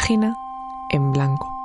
Página en blanco.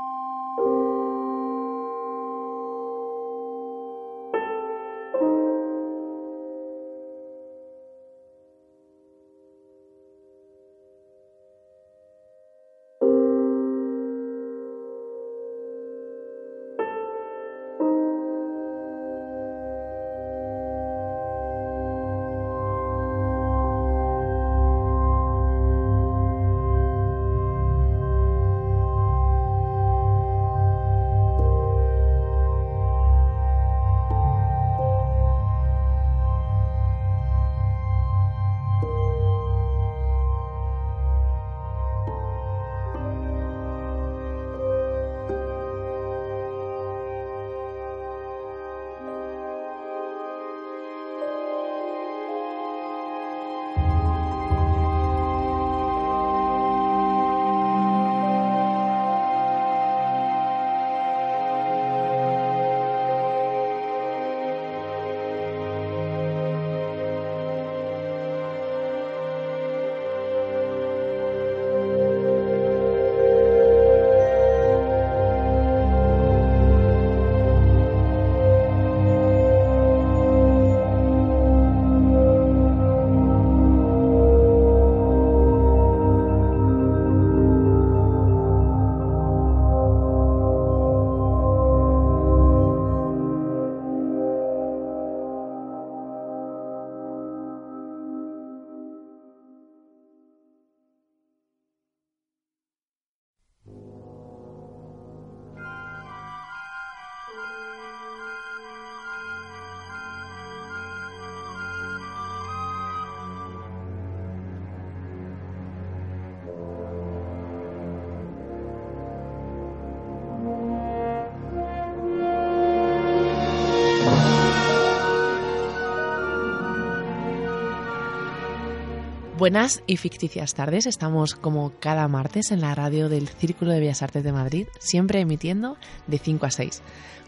Buenas y ficticias tardes. Estamos como cada martes en la radio del Círculo de Bellas Artes de Madrid, siempre emitiendo de 5 a 6.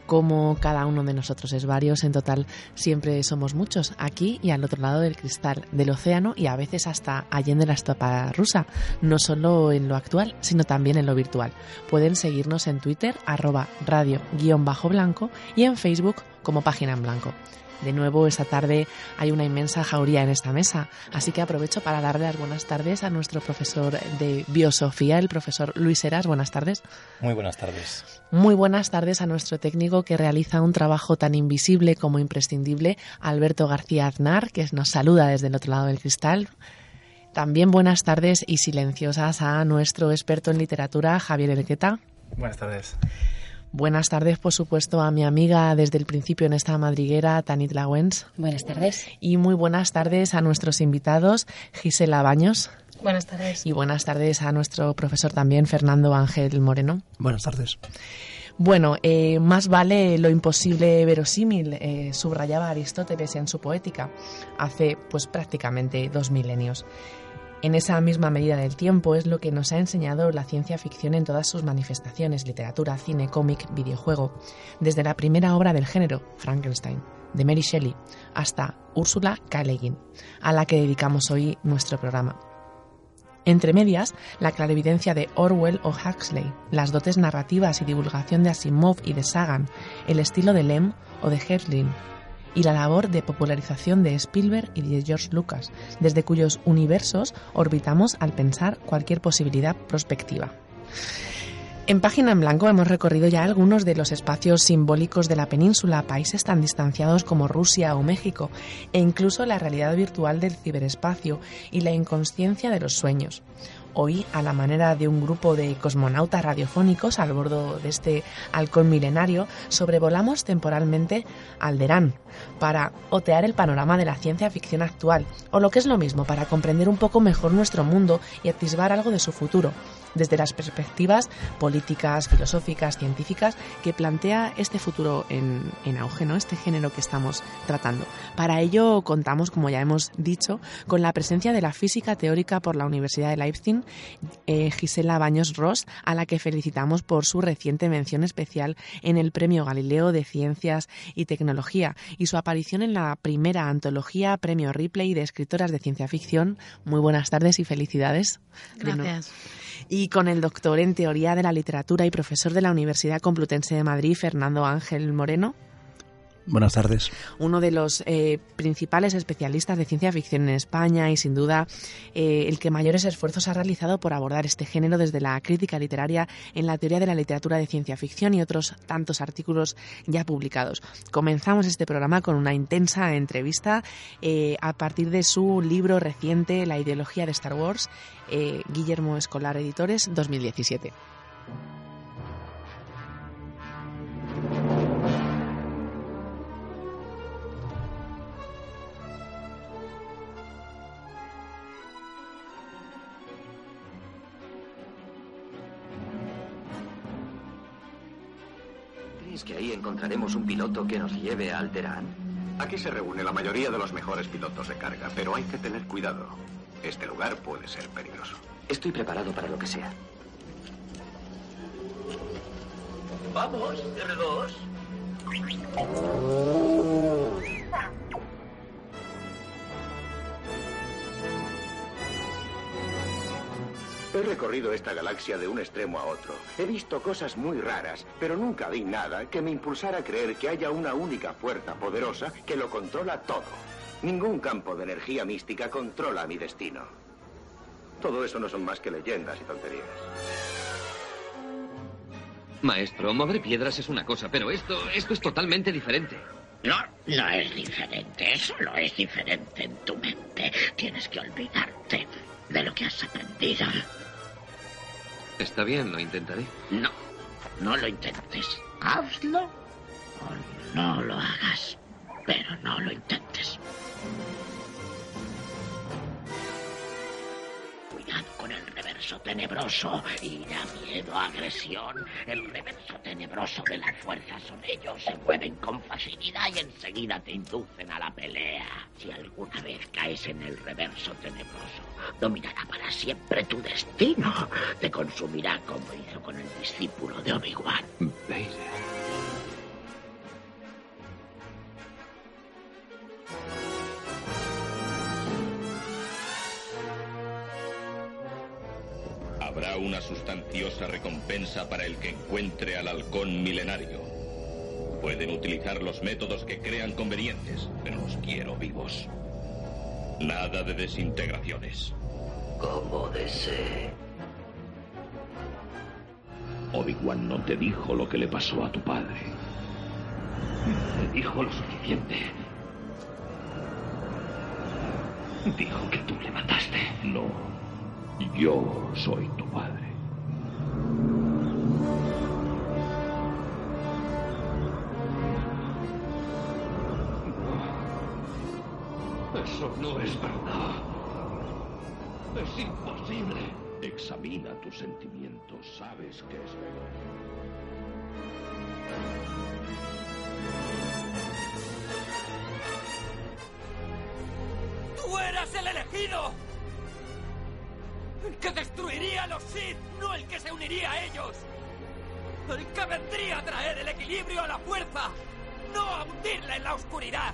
Como cada uno de nosotros es varios, en total siempre somos muchos, aquí y al otro lado del cristal, del océano y a veces hasta allende la estopa rusa, no solo en lo actual, sino también en lo virtual. Pueden seguirnos en Twitter, arroba radio-blanco y en Facebook como página en blanco. De nuevo, esta tarde hay una inmensa jauría en esta mesa, así que aprovecho para darle las buenas tardes a nuestro profesor de biosofía, el profesor Luis Heras. Buenas tardes. Muy buenas tardes. Muy buenas tardes a nuestro técnico que realiza un trabajo tan invisible como imprescindible, Alberto García Aznar, que nos saluda desde el otro lado del cristal. También buenas tardes y silenciosas a nuestro experto en literatura, Javier Elqueta. Buenas tardes. Buenas tardes, por supuesto, a mi amiga desde el principio en esta madriguera, Tanit Lawens. Buenas tardes. Y muy buenas tardes a nuestros invitados, Gisela Baños. Buenas tardes. Y buenas tardes a nuestro profesor también, Fernando Ángel Moreno. Buenas tardes. Bueno, eh, más vale lo imposible verosímil, eh, subrayaba Aristóteles en su poética, hace pues prácticamente dos milenios. En esa misma medida del tiempo es lo que nos ha enseñado la ciencia ficción en todas sus manifestaciones, literatura, cine, cómic, videojuego, desde la primera obra del género, Frankenstein, de Mary Shelley, hasta Úrsula K. Le Guin, a la que dedicamos hoy nuestro programa. Entre medias, la clarividencia de Orwell o Huxley, las dotes narrativas y divulgación de Asimov y de Sagan, el estilo de Lem o de Herlin, y la labor de popularización de Spielberg y de George Lucas, desde cuyos universos orbitamos al pensar cualquier posibilidad prospectiva. En Página en Blanco hemos recorrido ya algunos de los espacios simbólicos de la península, países tan distanciados como Rusia o México, e incluso la realidad virtual del ciberespacio y la inconsciencia de los sueños. Hoy, a la manera de un grupo de cosmonautas radiofónicos al bordo de este halcón milenario, sobrevolamos temporalmente Alderán para otear el panorama de la ciencia ficción actual, o lo que es lo mismo, para comprender un poco mejor nuestro mundo y atisbar algo de su futuro, desde las perspectivas políticas, filosóficas, científicas que plantea este futuro en, auge, ¿no? este género que estamos tratando. Para ello contamos, como ya hemos dicho, con la presencia de la física teórica por la Universidad de Leipzig, eh, Gisela Baños Ross, a la que felicitamos por su reciente mención especial en el Premio Galileo de Ciencias y Tecnología y su aparición en la primera antología Premio Ripley de escritoras de ciencia ficción. Muy buenas tardes y felicidades. Gracias y con el doctor en Teoría de la Literatura y profesor de la Universidad Complutense de Madrid, Fernando Ángel Moreno. Buenas tardes. Uno de los eh, principales especialistas de ciencia ficción en España y sin duda eh, el que mayores esfuerzos ha realizado por abordar este género desde la crítica literaria en la teoría de la literatura de ciencia ficción y otros tantos artículos ya publicados. Comenzamos este programa con una intensa entrevista eh, a partir de su libro reciente La ideología de Star Wars, Guillermo Escolar Editores 2017. Que ahí encontraremos un piloto que nos lleve a Alterán? Aquí se reúne la mayoría de los mejores pilotos de carga, pero hay que tener cuidado. Este lugar puede ser peligroso. Estoy preparado para lo que sea. Vamos, R2. He recorrido esta galaxia de un extremo a otro. He visto cosas muy raras, pero nunca vi nada que me impulsara a creer que haya una única fuerza poderosa que lo controla todo. Ningún campo de energía mística controla mi destino. Todo eso no son más que leyendas y tonterías. Maestro, mover piedras es una cosa, pero esto, esto es totalmente diferente. No, no es diferente. Solo es diferente en tu mente. Tienes que olvidarte de lo que has aprendido. Está bien, lo intentaré. No, no lo intentes. Hazlo o no lo hagas. Pero no lo intentes. Con el reverso tenebroso. Ira, miedo, agresión. El reverso tenebroso de la fuerza son ellos. Se mueven con facilidad y enseguida te inducen a la pelea. Si alguna vez caes en el reverso tenebroso, dominará para siempre tu destino. Te consumirá como hizo con el discípulo de Obi-Wan. Sustanciosa recompensa para el que encuentre al halcón milenario. Pueden utilizar los métodos que crean convenientes, pero los quiero vivos. Nada de desintegraciones. Como desee. Obi-Wan no te dijo lo que le pasó a tu padre. Me dijo lo suficiente. Dijo que tú le mataste. No. Yo soy tu padre. Es verdad. Es imposible. Examina tus sentimientos. Sabes que es verdad. ¡Tú eras el elegido! El que destruiría a los Sith, no el que se uniría a ellos. El que vendría a traer el equilibrio a la fuerza, no a hundirla en la oscuridad.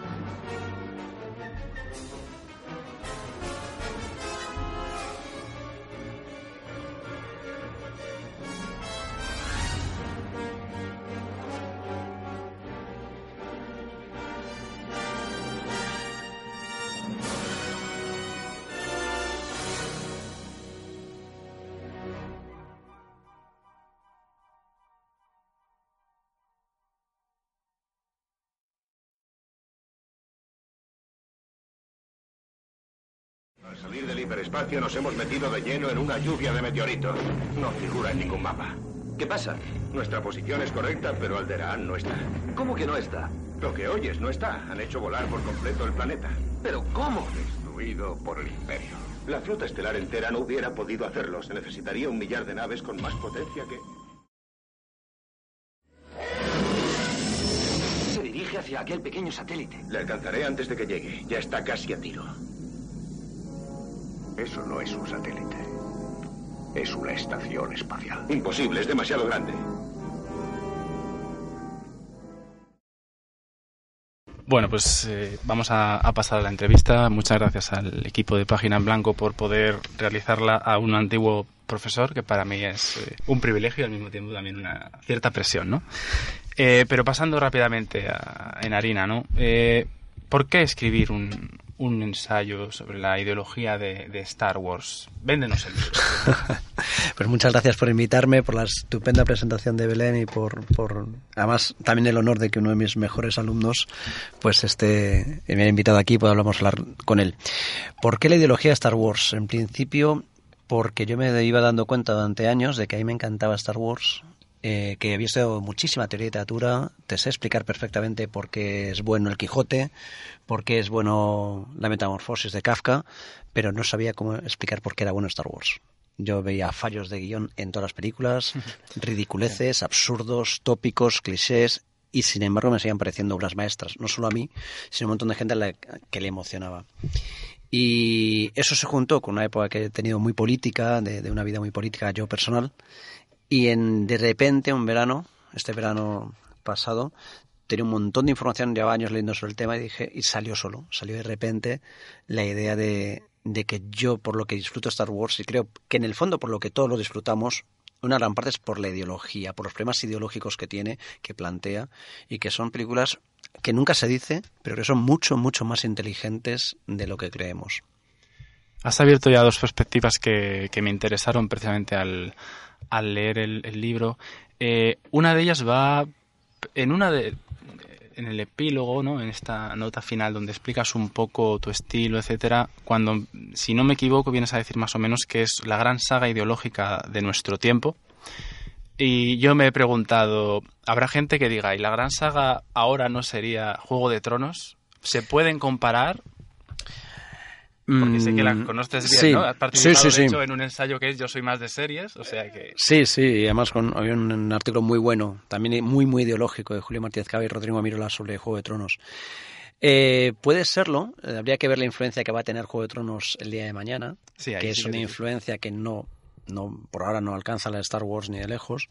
hiperespacio nos hemos metido de lleno en una lluvia de meteoritos. No figura en ningún mapa. ¿Qué pasa? Nuestra posición es correcta, pero Alderaan no está. ¿Cómo que no está? Lo que oyes no está. Han hecho volar por completo el planeta. ¿Pero cómo? Destruido por el Imperio. La flota estelar entera no hubiera podido hacerlo. Se necesitaría un millar de naves con más potencia que... Se dirige hacia aquel pequeño satélite. Le alcanzaré antes de que llegue. Ya está casi a tiro. Eso no es un satélite. Es una estación espacial. Imposible, es demasiado grande. Bueno, pues eh, vamos a, a pasar a la entrevista. Muchas gracias al equipo de Página en Blanco por poder realizarla a un antiguo profesor, que para mí es eh, un privilegio y al mismo tiempo también una cierta presión, ¿no? Eh, pero pasando rápidamente a- en harina, ¿no? Eh, ¿Por qué escribir un, un ensayo sobre la ideología de, Star Wars? Véndenos el libro. Pues muchas gracias por invitarme, por la estupenda presentación de Belén y por, por además también el honor de que uno de mis mejores alumnos pues esté me haya invitado aquí y podamos hablar con él. ¿Por qué la ideología de Star Wars? En principio porque yo me iba dando cuenta durante años de que a mí me encantaba Star Wars, eh, que había visto muchísima teoría de literatura, te sé explicar perfectamente por qué es bueno el Quijote, por qué es bueno la metamorfosis de Kafka, pero no sabía cómo explicar por qué era bueno Star Wars. Yo veía fallos de guion en todas las películas, ridiculeces, absurdos, tópicos, clichés, y sin embargo me seguían pareciendo obras maestras, no solo a mí, sino a un montón de gente a la que le emocionaba. Y eso se juntó con una época que he tenido muy política, de, de una vida muy política yo personal, y en, de repente un verano, este verano pasado, tenía un montón de información, llevaba años leyendo sobre el tema y dije, y salió solo, salió de repente la idea de, de que yo por lo que disfruto Star Wars y creo que en el fondo por lo que todos lo disfrutamos, una gran parte es por la ideología, por los problemas ideológicos que tiene, que plantea, y que son películas que nunca se dice, pero que son mucho, mucho más inteligentes de lo que creemos. Has abierto ya dos perspectivas que, que me interesaron precisamente al, al leer el, libro. Eh, una de ellas va en una de en el epílogo, ¿no? En esta nota final donde explicas un poco tu estilo, etcétera, cuando si no me equivoco vienes a decir más o menos que es la gran saga ideológica de nuestro tiempo. Y yo me he preguntado, ¿habrá gente que diga, ¿y la gran saga ahora no sería Juego de Tronos? ¿Se pueden comparar? Porque sé que la conoces bien, sí. ¿no? Has participado, sí, de hecho, en un ensayo que es Yo soy más de series, o sea que... Sí, sí, y además con, había un, un artículo muy bueno, también muy, muy ideológico, de Julio Martínez Cava y Rodrigo Amirola sobre Juego de Tronos. Eh, puede serlo, eh, habría que ver la influencia que va a tener Juego de Tronos el día de mañana, que es una influencia que no, no, por ahora no alcanza la de Star Wars ni de lejos.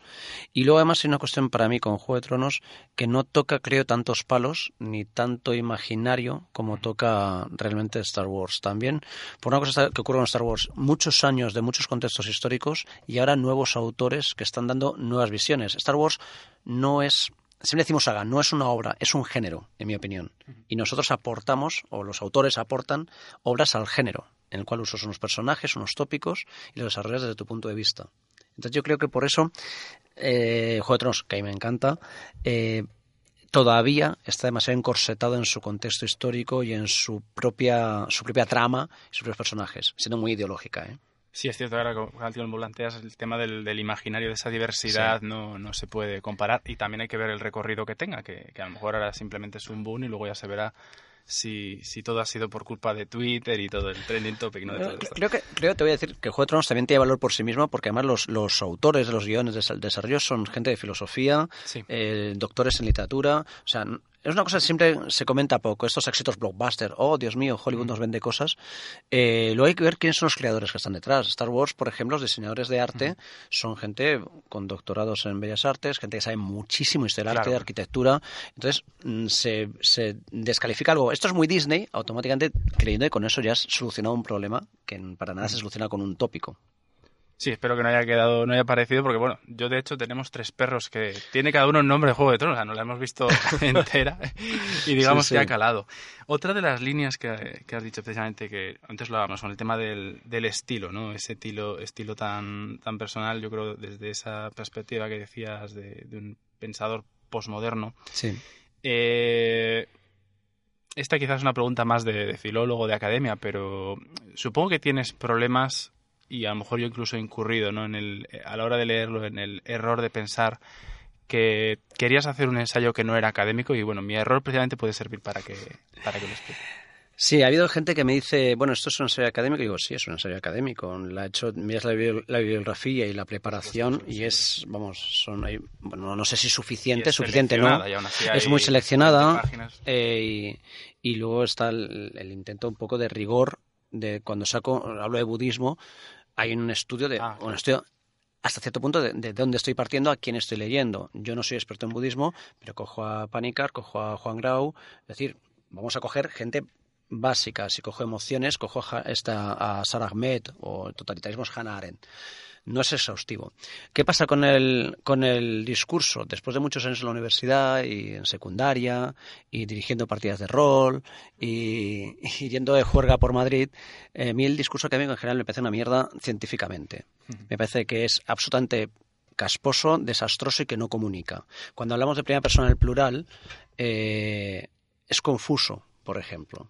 Y luego además hay una cuestión para mí con Juego de Tronos que no toca, creo, tantos palos ni tanto imaginario como toca realmente Star Wars. También, por una cosa que ocurre con Star Wars, muchos años de muchos contextos históricos y ahora nuevos autores que están dando nuevas visiones. Star Wars no es Siempre decimos saga, no es una obra, es un género, en mi opinión. Y nosotros aportamos, o los autores aportan, obras al género, en el cual usas unos personajes, unos tópicos, y los desarrollas desde tu punto de vista. Entonces yo creo que por eso, eh, Juego de Tronos, que a mí me encanta, eh, todavía está demasiado encorsetado en su contexto histórico y en su propia, su propia trama y sus propios personajes, siendo muy ideológica. ¿eh? Sí, es cierto, ahora como planteas el tema del, del imaginario, de esa diversidad, Sí. no, no se puede comparar y también hay que ver el recorrido que tenga, que, que a lo mejor ahora simplemente es un boom y luego ya se verá si, si todo ha sido por culpa de Twitter y todo el trending topic, ¿no? De todo esto. Creo que, creo, te voy a decir que Juego de Tronos también tiene valor por sí mismo, porque además los, los autores de los guiones de desarrollo son gente de filosofía, Sí. eh, doctores en literatura. O sea, es una cosa que siempre se comenta poco, estos éxitos blockbuster. Oh, Dios mío, Hollywood nos vende cosas. Eh, luego hay que ver quiénes son los creadores que están detrás. Star Wars, por ejemplo, los diseñadores de arte son gente con doctorados en Bellas Artes, gente que sabe muchísimo historia del arte, de arquitectura. Entonces, mm, se, se descalifica algo. Esto es muy Disney, automáticamente creyendo que con eso ya has solucionado un problema que para nada se soluciona con un tópico. Sí, espero que no haya quedado, no haya parecido, porque bueno, yo de hecho tenemos tres perros que tiene cada uno un nombre de Juego de Tronos, o sea, no la hemos visto entera y digamos Sí, sí. que ha calado. Otra de las líneas que, que has dicho precisamente, que antes lo hablábamos, con el tema del, del estilo, ¿no? Ese estilo, estilo tan, tan personal, yo creo desde esa perspectiva que decías de, de un pensador posmoderno, Sí. eh, esta quizás es una pregunta más de, de filólogo, de academia, pero supongo que tienes problemas y a lo mejor yo incluso he incurrido ¿no? en el, a la hora de leerlo en el error de pensar que querías hacer un ensayo que no era académico y bueno, mi error precisamente puede servir para que, para que lo explique. Sí, ha habido gente que me dice, bueno, esto es un ensayo académico. Y digo, sí, es un ensayo académico. La he hecho, miras la, la bibliografía y la preparación y es, vamos, son, hay, bueno, no sé si suficiente, suficiente, ¿no? Es muy seleccionada eh, y, y, luego está el, el, intento un poco de rigor de cuando saco, hablo de budismo, hay un estudio de, ah, un estudio hasta cierto punto de, de, dónde estoy partiendo, a quién estoy leyendo. Yo no soy experto en budismo, pero cojo a Panikar, cojo a Juan Grau, es decir, vamos a coger gente básica. Si cojo emociones, cojo a, esta, a Sarah Ahmed o totalitarismos Hannah Arendt no es exhaustivo. ¿Qué pasa con el, con el discurso? Después de muchos años en la universidad y en secundaria y dirigiendo partidas de rol y, y yendo de juerga por Madrid, eh, a mí el discurso académico en general me parece una mierda científicamente. Me parece que es absolutamente casposo, desastroso y que no comunica. Cuando hablamos de primera persona en el plural, eh, es confuso por ejemplo.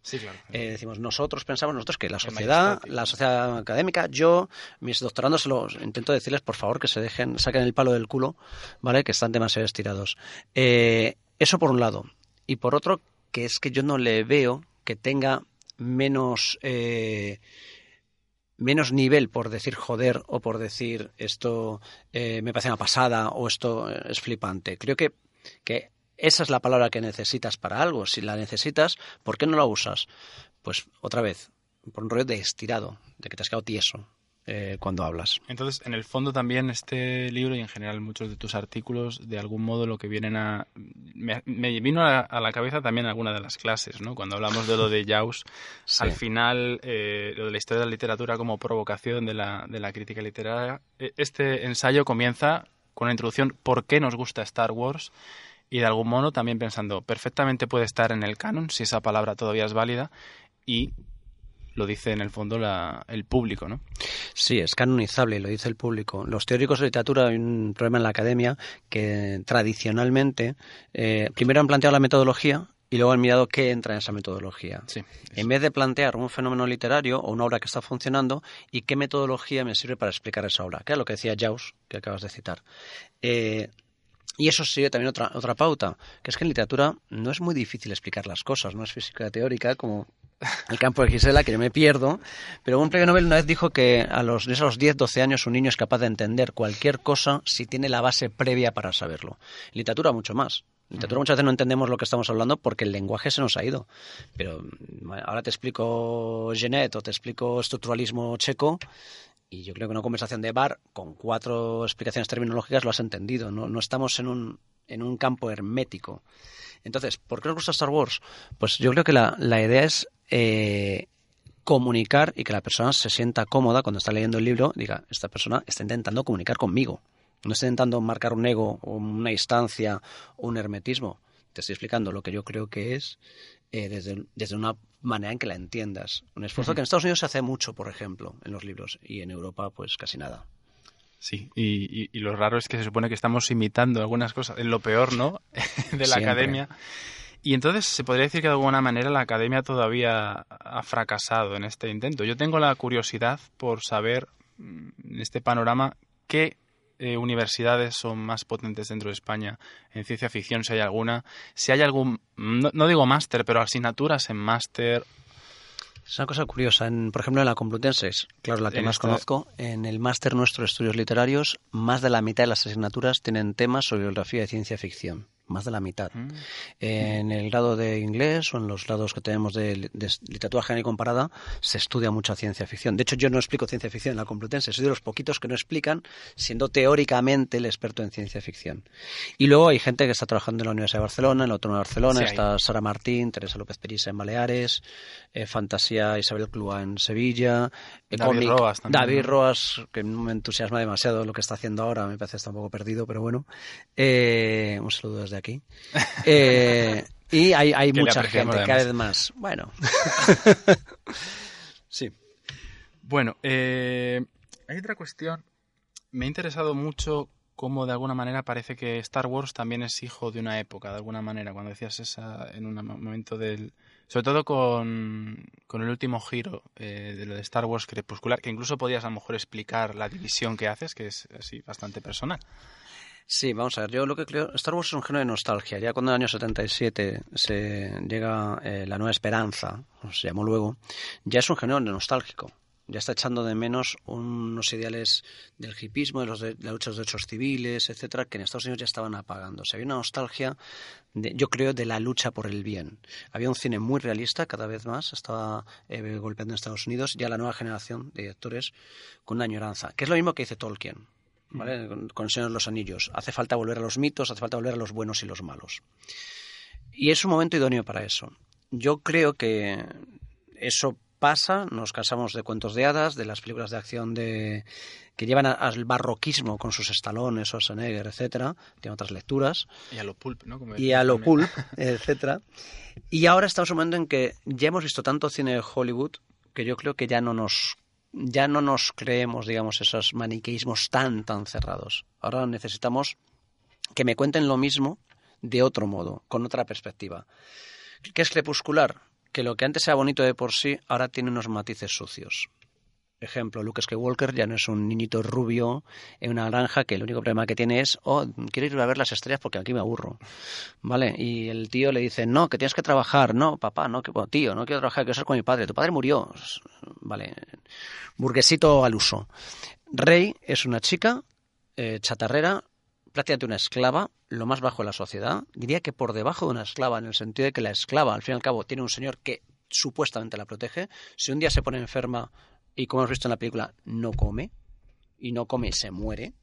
Eh, decimos, nosotros pensamos, nosotros que la sociedad, la sociedad académica, yo, mis doctorandos, los intento decirles, por favor, que se dejen, saquen el palo del culo, ¿vale? Que están demasiado estirados. Eh, eso por un lado. Y por otro, que es que yo no le veo que tenga menos... Eh, menos nivel por decir joder o por decir esto me parece una pasada o esto es flipante. Creo que, que esa es la palabra que necesitas para algo. Si la necesitas, ¿por qué no la usas? Pues otra vez, por un rollo de estirado, de que te has quedado tieso. Eh, cuando hablas. Entonces, en el fondo también este libro y en general muchos de tus artículos, de algún modo lo que vienen a... Me, vino a, la cabeza también alguna de las clases, ¿no? Cuando hablamos de lo de Jaus, al final, eh, lo de la historia de la literatura como provocación de la, de la crítica literaria, e, este ensayo comienza con la introducción ¿Por qué nos gusta Star Wars? Y de algún modo también pensando, perfectamente puede estar en el canon, si esa palabra todavía es válida, y lo dice en el fondo la, el público, ¿no? Sí, es canonizable, lo dice el público. Los teóricos de literatura, hay un problema en la academia que tradicionalmente eh, primero han planteado la metodología y luego han mirado qué entra en esa metodología. Sí, en vez de plantear un fenómeno literario o una obra que está funcionando y qué metodología me sirve para explicar esa obra, que es lo que decía Jaus, que acabas de citar. Eh, y eso sigue también otra, otra pauta, que es que en literatura no es muy difícil explicar las cosas, no es física teórica como el campo de Gisela, que yo me pierdo, pero un premio Nobel una vez dijo que a los, a los 10, 12 años un niño es capaz de entender cualquier cosa si tiene la base previa para saberlo. En literatura mucho más. En literatura muchas veces no entendemos lo que estamos hablando porque el lenguaje se nos ha ido. Pero ahora te explico Genet o te explico estructuralismo checo y yo creo que una conversación de bar con cuatro explicaciones terminológicas lo has entendido. No, no estamos en un, en un campo hermético. Entonces, ¿por qué nos gusta Star Wars? Pues yo creo que la, la idea es eh, comunicar y que la persona se sienta cómoda cuando está leyendo el libro, diga, esta persona está intentando comunicar conmigo. No está intentando marcar un ego, una instancia un hermetismo. Te estoy explicando lo que yo creo que es eh, desde, desde una manera en que la entiendas. Un esfuerzo que en Estados Unidos se hace mucho, por ejemplo, en los libros, y en Europa, pues casi nada. Sí, y, y, lo raro es que se supone que estamos imitando algunas cosas, en lo peor, ¿no? de la academia. Y entonces se podría decir que de alguna manera la academia todavía ha fracasado en este intento. Yo tengo la curiosidad por saber, mm, en este panorama, qué eh, universidades son más potentes dentro de España en ciencia ficción, si hay alguna. Si hay algún, no, digo máster, pero asignaturas en máster es una cosa curiosa. En, por ejemplo, en la Complutense, claro, la que más conozco, en el máster nuestro de estudios literarios, más de la mitad de las asignaturas tienen temas sobre biografía de ciencia ficción más de la mitad. Mm. En el grado de inglés o en los grados que tenemos de, literatura general y comparada se estudia mucha ciencia ficción. De hecho, yo no explico ciencia ficción en la Complutense, soy de los poquitos que no explican, siendo teóricamente el experto en ciencia ficción. Y luego hay gente que está trabajando en la Universidad de Barcelona, en la Autónoma de Barcelona, está Sara Martín, Teresa López Perisa en Baleares, eh, Fantasía Isabel Clua en Sevilla, eh, David Roas David Roas, que no me entusiasma demasiado lo que está haciendo ahora, me parece que está un poco perdido, pero bueno. Eh, un saludo desde aquí. Eh, y hay, hay mucha gente, cada vez más. Bueno. sí. Bueno, eh, hay otra cuestión. Me ha interesado mucho cómo de alguna manera parece que Star Wars también es hijo de una época, de alguna manera. Cuando decías esa en un momento del Sobre todo con, con el último giro eh, de lo de Star Wars Crepuscular, que incluso podías a lo mejor explicar la división que haces, que es así bastante personal. Sí, vamos a ver, yo lo que creo, Star Wars es un género de nostalgia. Ya cuando en el año 77 se llega eh, la nueva esperanza, se llamó luego, ya es un género de nostálgico. Ya está echando de menos unos ideales del hipismo, de, los de, la lucha de los derechos civiles, etcétera, que en Estados Unidos ya estaban apagando. Había una nostalgia, de, yo creo, de la lucha por el bien. Había un cine muy realista, cada vez más, estaba eh, golpeando en Estados Unidos, ya la nueva generación de directores con una añoranza, que es lo mismo que dice Tolkien. ¿Vale? Con, con el Señor de los Anillos. Hace falta volver a los mitos, hace falta volver a los buenos y los malos. Y es un momento idóneo para eso. Yo creo que eso pasa, nos casamos de cuentos de hadas, de las películas de acción de que llevan a, al barroquismo con sus estalones, Schwarzenegger, etcétera, tiene otras lecturas. Y a lo pulp, ¿no? Como y a lo pulp, etcétera. Y ahora estamos en un momento en que ya hemos visto tanto cine de Hollywood que yo creo que ya no nos ya no nos creemos, digamos, esos maniqueísmos tan, tan cerrados. Ahora necesitamos que me cuenten lo mismo de otro modo, con otra perspectiva. ¿Qué es crepuscular? Que lo que antes era bonito de por sí, ahora tiene unos matices sucios. Ejemplo, Luke Skywalker ya no es un niñito rubio en una granja que el único problema que tiene es, oh, quiero ir a ver las estrellas porque aquí me aburro. ¿Vale? Y el tío le dice, no, que tienes que trabajar. No, papá, no, que, tío, no quiero trabajar, quiero ser con mi padre. Tu padre murió. Vale. Burguesito al uso. Rey es una chica eh, chatarrera, prácticamente una esclava, lo más bajo de la sociedad. Diría que por debajo de una esclava, en el sentido de que la esclava, al fin y al cabo, tiene un señor que supuestamente la protege. Si un día se pone enferma y como hemos visto en la película, no come, y no come, se muere,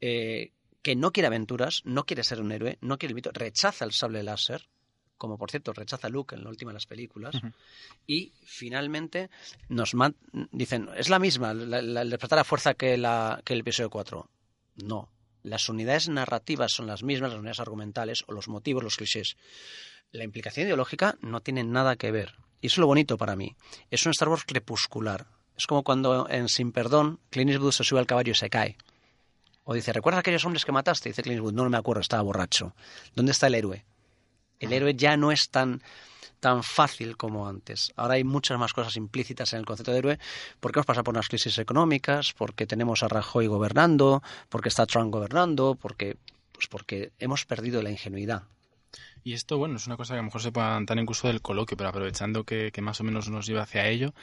eh, que no quiere aventuras, no quiere ser un héroe, no quiere el mito, rechaza el sable láser, como por cierto rechaza Luke en la última de las películas, uh -huh. y finalmente nos dicen, es la misma, la, la, el despertar la fuerza que, la, que el episodio 4. No, las unidades narrativas son las mismas, las unidades argumentales o los motivos, los clichés. La implicación ideológica no tiene nada que ver. Y eso es lo bonito para mí. Es un Star Wars crepuscular. Es como cuando en Sin Perdón Clint Eastwood se sube al caballo y se cae. O dice, ¿recuerdas aquellos hombres que mataste? Dice Clint Eastwood, no, no me acuerdo, estaba borracho. ¿Dónde está el héroe? El héroe ya no es tan, tan fácil como antes. Ahora hay muchas más cosas implícitas en el concepto de héroe porque hemos pasado por unas crisis económicas, porque tenemos a Rajoy gobernando, porque está Trump gobernando, porque, pues porque hemos perdido la ingenuidad. Y esto, bueno, es una cosa que a lo mejor se puede dar incluso del coloquio, pero aprovechando que, que más o menos nos lleva hacia ello,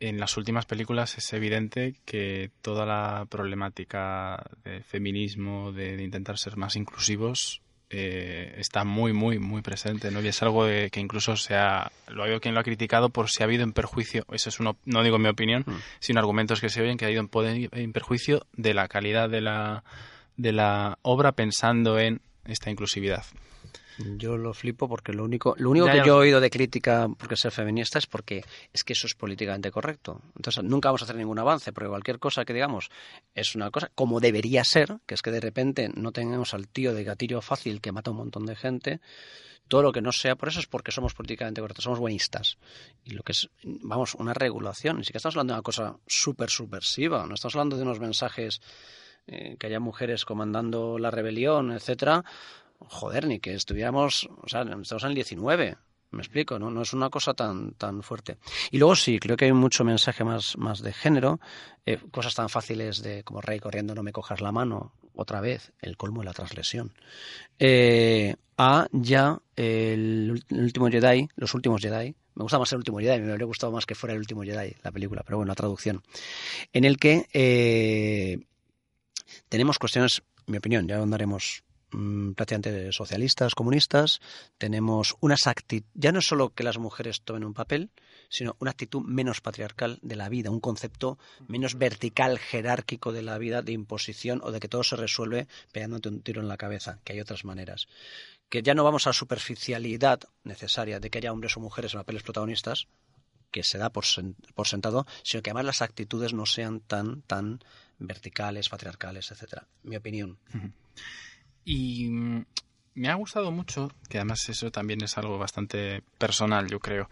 en las últimas películas es evidente que toda la problemática de feminismo, de, de intentar ser más inclusivos, eh, está muy, muy, muy presente, ¿no? Y es algo de, que incluso se ha, lo ha habido quien lo ha criticado por si ha habido en perjuicio, eso es uno, no digo mi opinión, mm. sino argumentos que se oyen que ha habido en, poder, en perjuicio de la calidad de la, de la obra pensando en esta inclusividad. Yo lo flipo porque lo único, lo único ya, que yo he oído de crítica porque ser feminista es porque es que eso es políticamente correcto. Entonces nunca vamos a hacer ningún avance, porque cualquier cosa que digamos es una cosa como debería ser, que es que de repente no tengamos al tío de gatillo fácil que mata a un montón de gente. Todo lo que no sea por eso es porque somos políticamente correctos, somos buenistas. Y lo que es, vamos, una regulación. Ni siquiera estamos hablando de una cosa súper subversiva, no estamos hablando de unos mensajes eh, que haya mujeres comandando la rebelión, etcétera joder, ni que estuviéramos, o sea, estamos en el 19, me explico, ¿no? No es una cosa tan, tan fuerte. Y luego sí, creo que hay mucho mensaje más, más de género, eh, cosas tan fáciles de como rey corriendo, no me cojas la mano, otra vez, el colmo de la translesión. Eh, a ya el, el, último Jedi, los últimos Jedi, me gusta más el último Jedi, me habría gustado más que fuera el último Jedi, la película, pero bueno, la traducción, en el que eh, tenemos cuestiones, mi opinión, ya andaremos prácticamente socialistas, comunistas, tenemos unas actitudes, ya no es solo que las mujeres tomen un papel, sino una actitud menos patriarcal de la vida, un concepto menos vertical, jerárquico de la vida, de imposición o de que todo se resuelve pegándote un tiro en la cabeza, que hay otras maneras. Que ya no vamos a la superficialidad necesaria de que haya hombres o mujeres en papeles protagonistas, que se da por, por sentado, sino que además las actitudes no sean tan, tan verticales, patriarcales, etcétera. Mi opinión. Uh -huh. Y me ha gustado mucho, que además eso también es algo bastante personal, yo creo.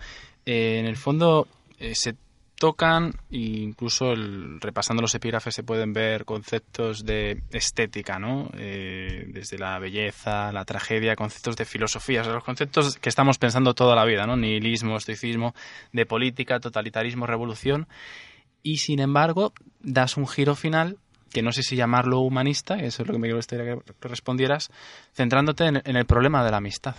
Eh, en el fondo, eh, se tocan e incluso el, repasando los epígrafes se pueden ver conceptos de estética, ¿no? Eh, desde la belleza, la tragedia, conceptos de filosofía, los conceptos que estamos pensando toda la vida, ¿no? Nihilismo, estoicismo, de política, totalitarismo, revolución. Y sin embargo, das un giro final que no sé si llamarlo humanista, eso es lo que me gustaría que respondieras, centrándote en el problema de la amistad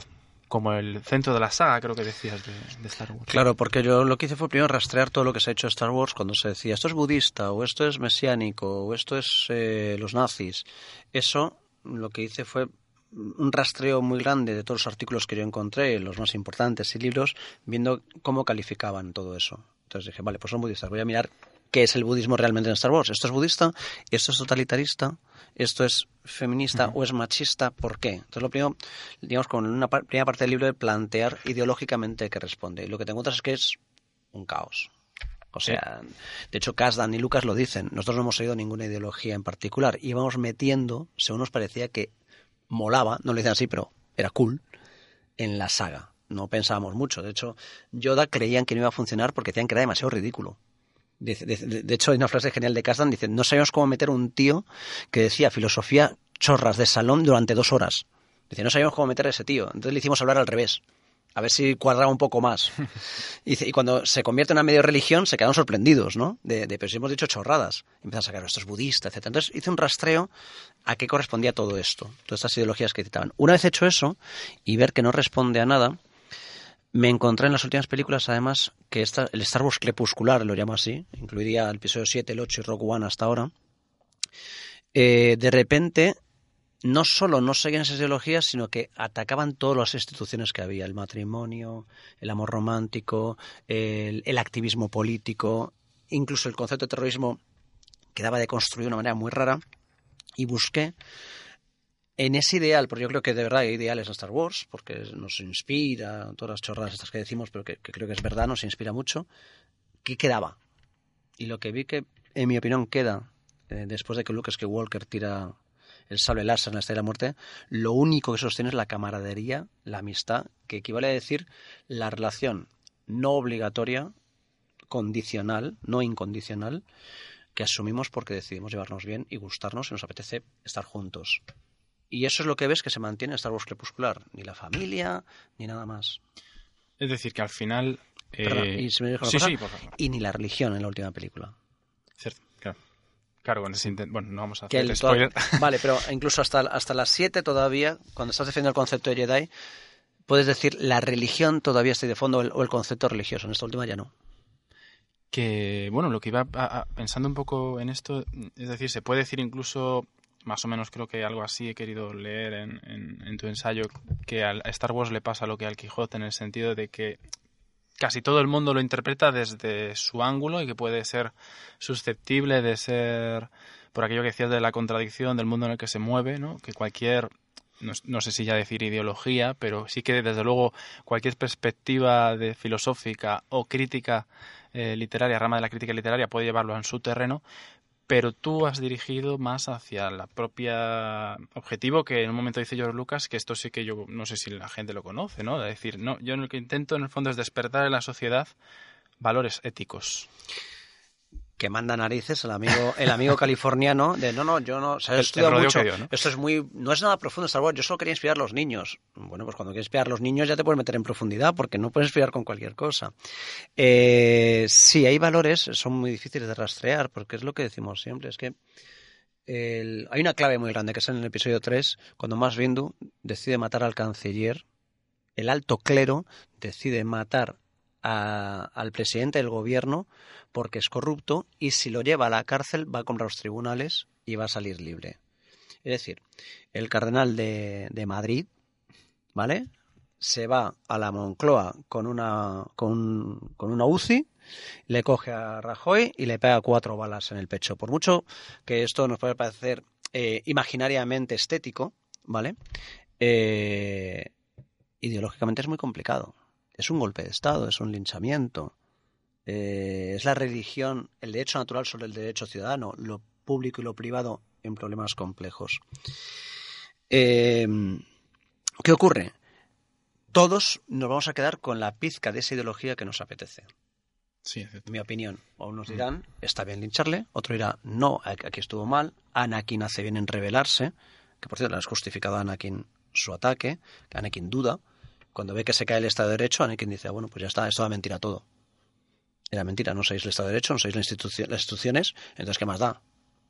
como el centro de la saga, creo que decías, de, Star Wars. Claro, porque yo lo que hice fue primero rastrear todo lo que se ha hecho en Star Wars cuando se decía esto es budista, o esto es mesiánico, o esto es eh, los nazis. Eso lo que hice fue un rastreo muy grande de todos los artículos que yo encontré, los más importantes y libros, viendo cómo calificaban todo eso. Entonces dije, vale, pues son budistas, voy a mirar qué es el budismo realmente en Star Wars. ¿Esto es budista? ¿Esto es totalitarista? ¿Esto es feminista o es machista? ¿Por qué? Entonces lo primero, digamos, con una primera parte del libro de plantear ideológicamente qué responde. Y lo que te encuentras es que es un caos. O sea, de hecho, Kasdan y Lucas lo dicen. Nosotros no hemos seguido ninguna ideología en particular. Íbamos metiendo, según nos parecía que molaba, no lo dicen así, pero era cool, en la saga. No pensábamos mucho. De hecho, Yoda creían que no iba a funcionar porque decían que era demasiado ridículo. De, hecho, hay una frase genial de Kasdan, dice, no sabíamos cómo meter un tío que decía filosofía chorras de salón durante dos horas. Dice, no sabíamos cómo meter a ese tío. Entonces le hicimos hablar al revés. A ver si cuadraba un poco más. Y, cuando se convierte en una medio religión, se quedan sorprendidos, ¿no? De, pero si hemos dicho chorradas. Empiezan a sacar, esto es budista, etc. Entonces hice un rastreo a qué correspondía todo esto, todas estas ideologías que citaban. Una vez hecho eso, y ver que no responde a nada, me encontré en las últimas películas, además, que el Star Wars crepuscular, lo llamo así, incluiría el episodio 7, el 8 y Rogue One hasta ahora, eh, de repente no solo no seguían esas ideologías, sino que atacaban todas las instituciones que había, el matrimonio, el amor romántico, el, el activismo político, incluso el concepto de terrorismo quedaba de construir de una manera muy rara, y busqué en ese ideal, porque yo creo que de verdad hay ideales en Star Wars, porque nos inspira, todas las chorradas estas que decimos, pero que, creo que es verdad, nos inspira mucho, ¿qué quedaba? Y lo que vi que, en mi opinión, queda, eh, después de que Luke Skywalker tira el sable láser en la Estrella de la Muerte, lo único que sostiene es la camaradería, la amistad, que equivale a decir la relación no obligatoria, condicional, no incondicional, que asumimos porque decidimos llevarnos bien y gustarnos y nos apetece estar juntos. Y eso es lo que ves que se mantiene en Star Wars Crepuscular. Ni la familia, ni nada más. Es decir, que al final... Eh, y, sí, sí, por favor. y ni la religión en la última película. Cierto, claro. Claro, bueno, bueno, no vamos a hacer spoiler. Vale, pero incluso hasta, hasta las 7 todavía, cuando estás defendiendo el concepto de Jedi, puedes decir la religión todavía está de fondo o el, concepto religioso. En esta última ya no. Que, bueno, lo que iba pensando un poco en esto, es decir, se puede decir incluso más o menos creo que algo así he querido leer en, en, tu ensayo, que a Star Wars le pasa lo que al Quijote en el sentido de que casi todo el mundo lo interpreta desde su ángulo y que puede ser susceptible de ser, por aquello que decías de la contradicción del mundo en el que se mueve, ¿no? que cualquier, no, sé si ya decir ideología, pero sí que desde luego cualquier perspectiva de filosófica o crítica eh, literaria, rama de la crítica literaria, puede llevarlo en su terreno, pero tú has dirigido más hacia la propia objetivo que en un momento dice George Lucas que esto sí que yo no sé si la gente lo conoce, ¿no? Es decir, no, yo lo que intento en el fondo es despertar en la sociedad valores éticos que manda narices el amigo el amigo californiano de no no yo no o sea, mucho esto es muy no es nada profundo Star Wars yo solo quería inspirar a los niños. Bueno pues cuando quieres inspirar a los niños ya te puedes meter en profundidad porque no puedes inspirar con cualquier cosa. Eh, sí hay valores son muy difíciles de rastrear porque es lo que decimos siempre es que hay una clave muy grande que es en el episodio 3 cuando Mas Windu decide matar al canciller el alto clero decide matar al presidente del gobierno porque es corrupto y si lo lleva a la cárcel va a comprar los tribunales y va a salir libre. Es decir, el cardenal de, de Madrid, ¿vale? Se va a la Moncloa con una, con, con una UCI, le coge a Rajoy y le pega cuatro balas en el pecho. Por mucho que esto nos puede parecer eh, imaginariamente estético, ¿vale? Eh, ideológicamente es muy complicado es un golpe de Estado, es un linchamiento. Eh, es la religión, el derecho natural sobre el derecho ciudadano, lo público y lo privado en problemas complejos. Eh, ¿Qué ocurre? Todos nos vamos a quedar con la pizca de esa ideología que nos apetece. Sí, mi opinión. O unos dirán, está bien lincharle, otro dirá, no, aquí estuvo mal, Anakin hace bien en rebelarse, que por cierto le has justificado a Anakin su ataque, que Anakin duda, cuando ve que se cae el Estado de Derecho, Anakin dice, ah, bueno, pues ya está, esto va mentira todo. Era mentira, no sois el Estado de Derecho, no sois la institución, las instituciones, entonces ¿qué más da?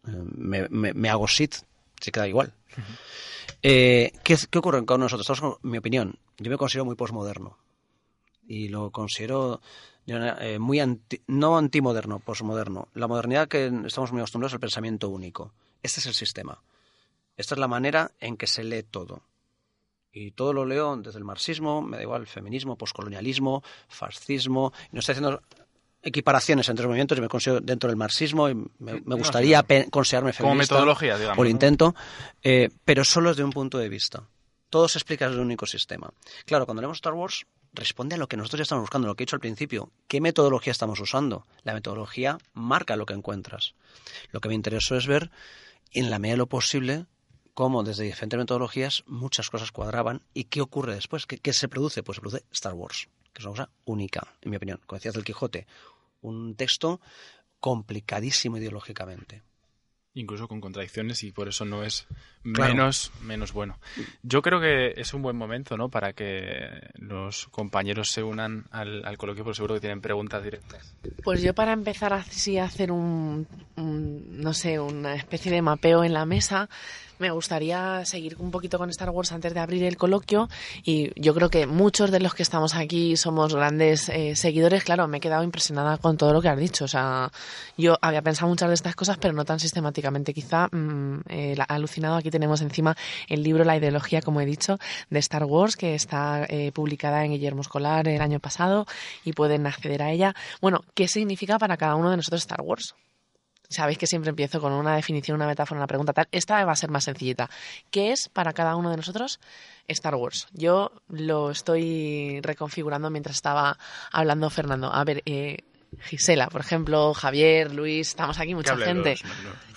Eh, me, me, hago Sith, se queda igual. Eh, ¿qué, ¿qué, ocurre con nosotros? Estamos con mi opinión. Yo me considero muy posmoderno. Y lo considero eh, muy anti, no antimoderno, posmoderno. La modernidad que estamos muy acostumbrados es el pensamiento único. Este es el sistema. Esta es la manera en que se lee todo. Y todo lo leo desde el marxismo, me da igual, feminismo, poscolonialismo, fascismo. No estoy haciendo equiparaciones entre los movimientos, yo me considero dentro del marxismo y me, gustaría considerarme feminista. Como metodología, digamos. Por intento, eh, pero solo desde un punto de vista. Todo se explica desde un único sistema. Claro, cuando leemos Star Wars, responde a lo que nosotros ya estamos buscando, lo que he dicho al principio. ¿Qué metodología estamos usando? La metodología marca lo que encuentras. Lo que me interesó es ver, en la medida de lo posible, cómo desde diferentes metodologías muchas cosas cuadraban y qué ocurre después. ¿Qué, se produce? Pues se produce Star Wars, que es una cosa única, en mi opinión. Como decías del Quijote, un texto complicadísimo ideológicamente incluso con contradicciones y por eso no es menos menos bueno. Yo creo que es un buen momento, ¿no? Para que los compañeros se unan al, al coloquio, porque seguro que tienen preguntas directas. Pues yo para empezar así a hacer un, no sé, una especie de mapeo en la mesa, me gustaría seguir un poquito con Star Wars antes de abrir el coloquio y yo creo que muchos de los que estamos aquí somos grandes eh, seguidores. Claro, me he quedado impresionada con todo lo que has dicho. O sea, yo había pensado muchas de estas cosas, pero no tan sistemáticamente. Quizá mm, eh, alucinado aquí tenemos encima el libro La ideología, como he dicho, de Star Wars, que está eh, publicada en Guillermo Escolar el año pasado y pueden acceder a ella. Bueno, ¿qué significa para cada uno de nosotros Star Wars? Sabéis que siempre empiezo con una definición, una metáfora, una pregunta tal. Esta va a ser más sencillita. ¿Qué es para cada uno de nosotros Star Wars? Yo lo estoy reconfigurando mientras estaba hablando Fernando. A ver, eh, Gisela, por ejemplo, Javier, Luis, estamos aquí mucha gente.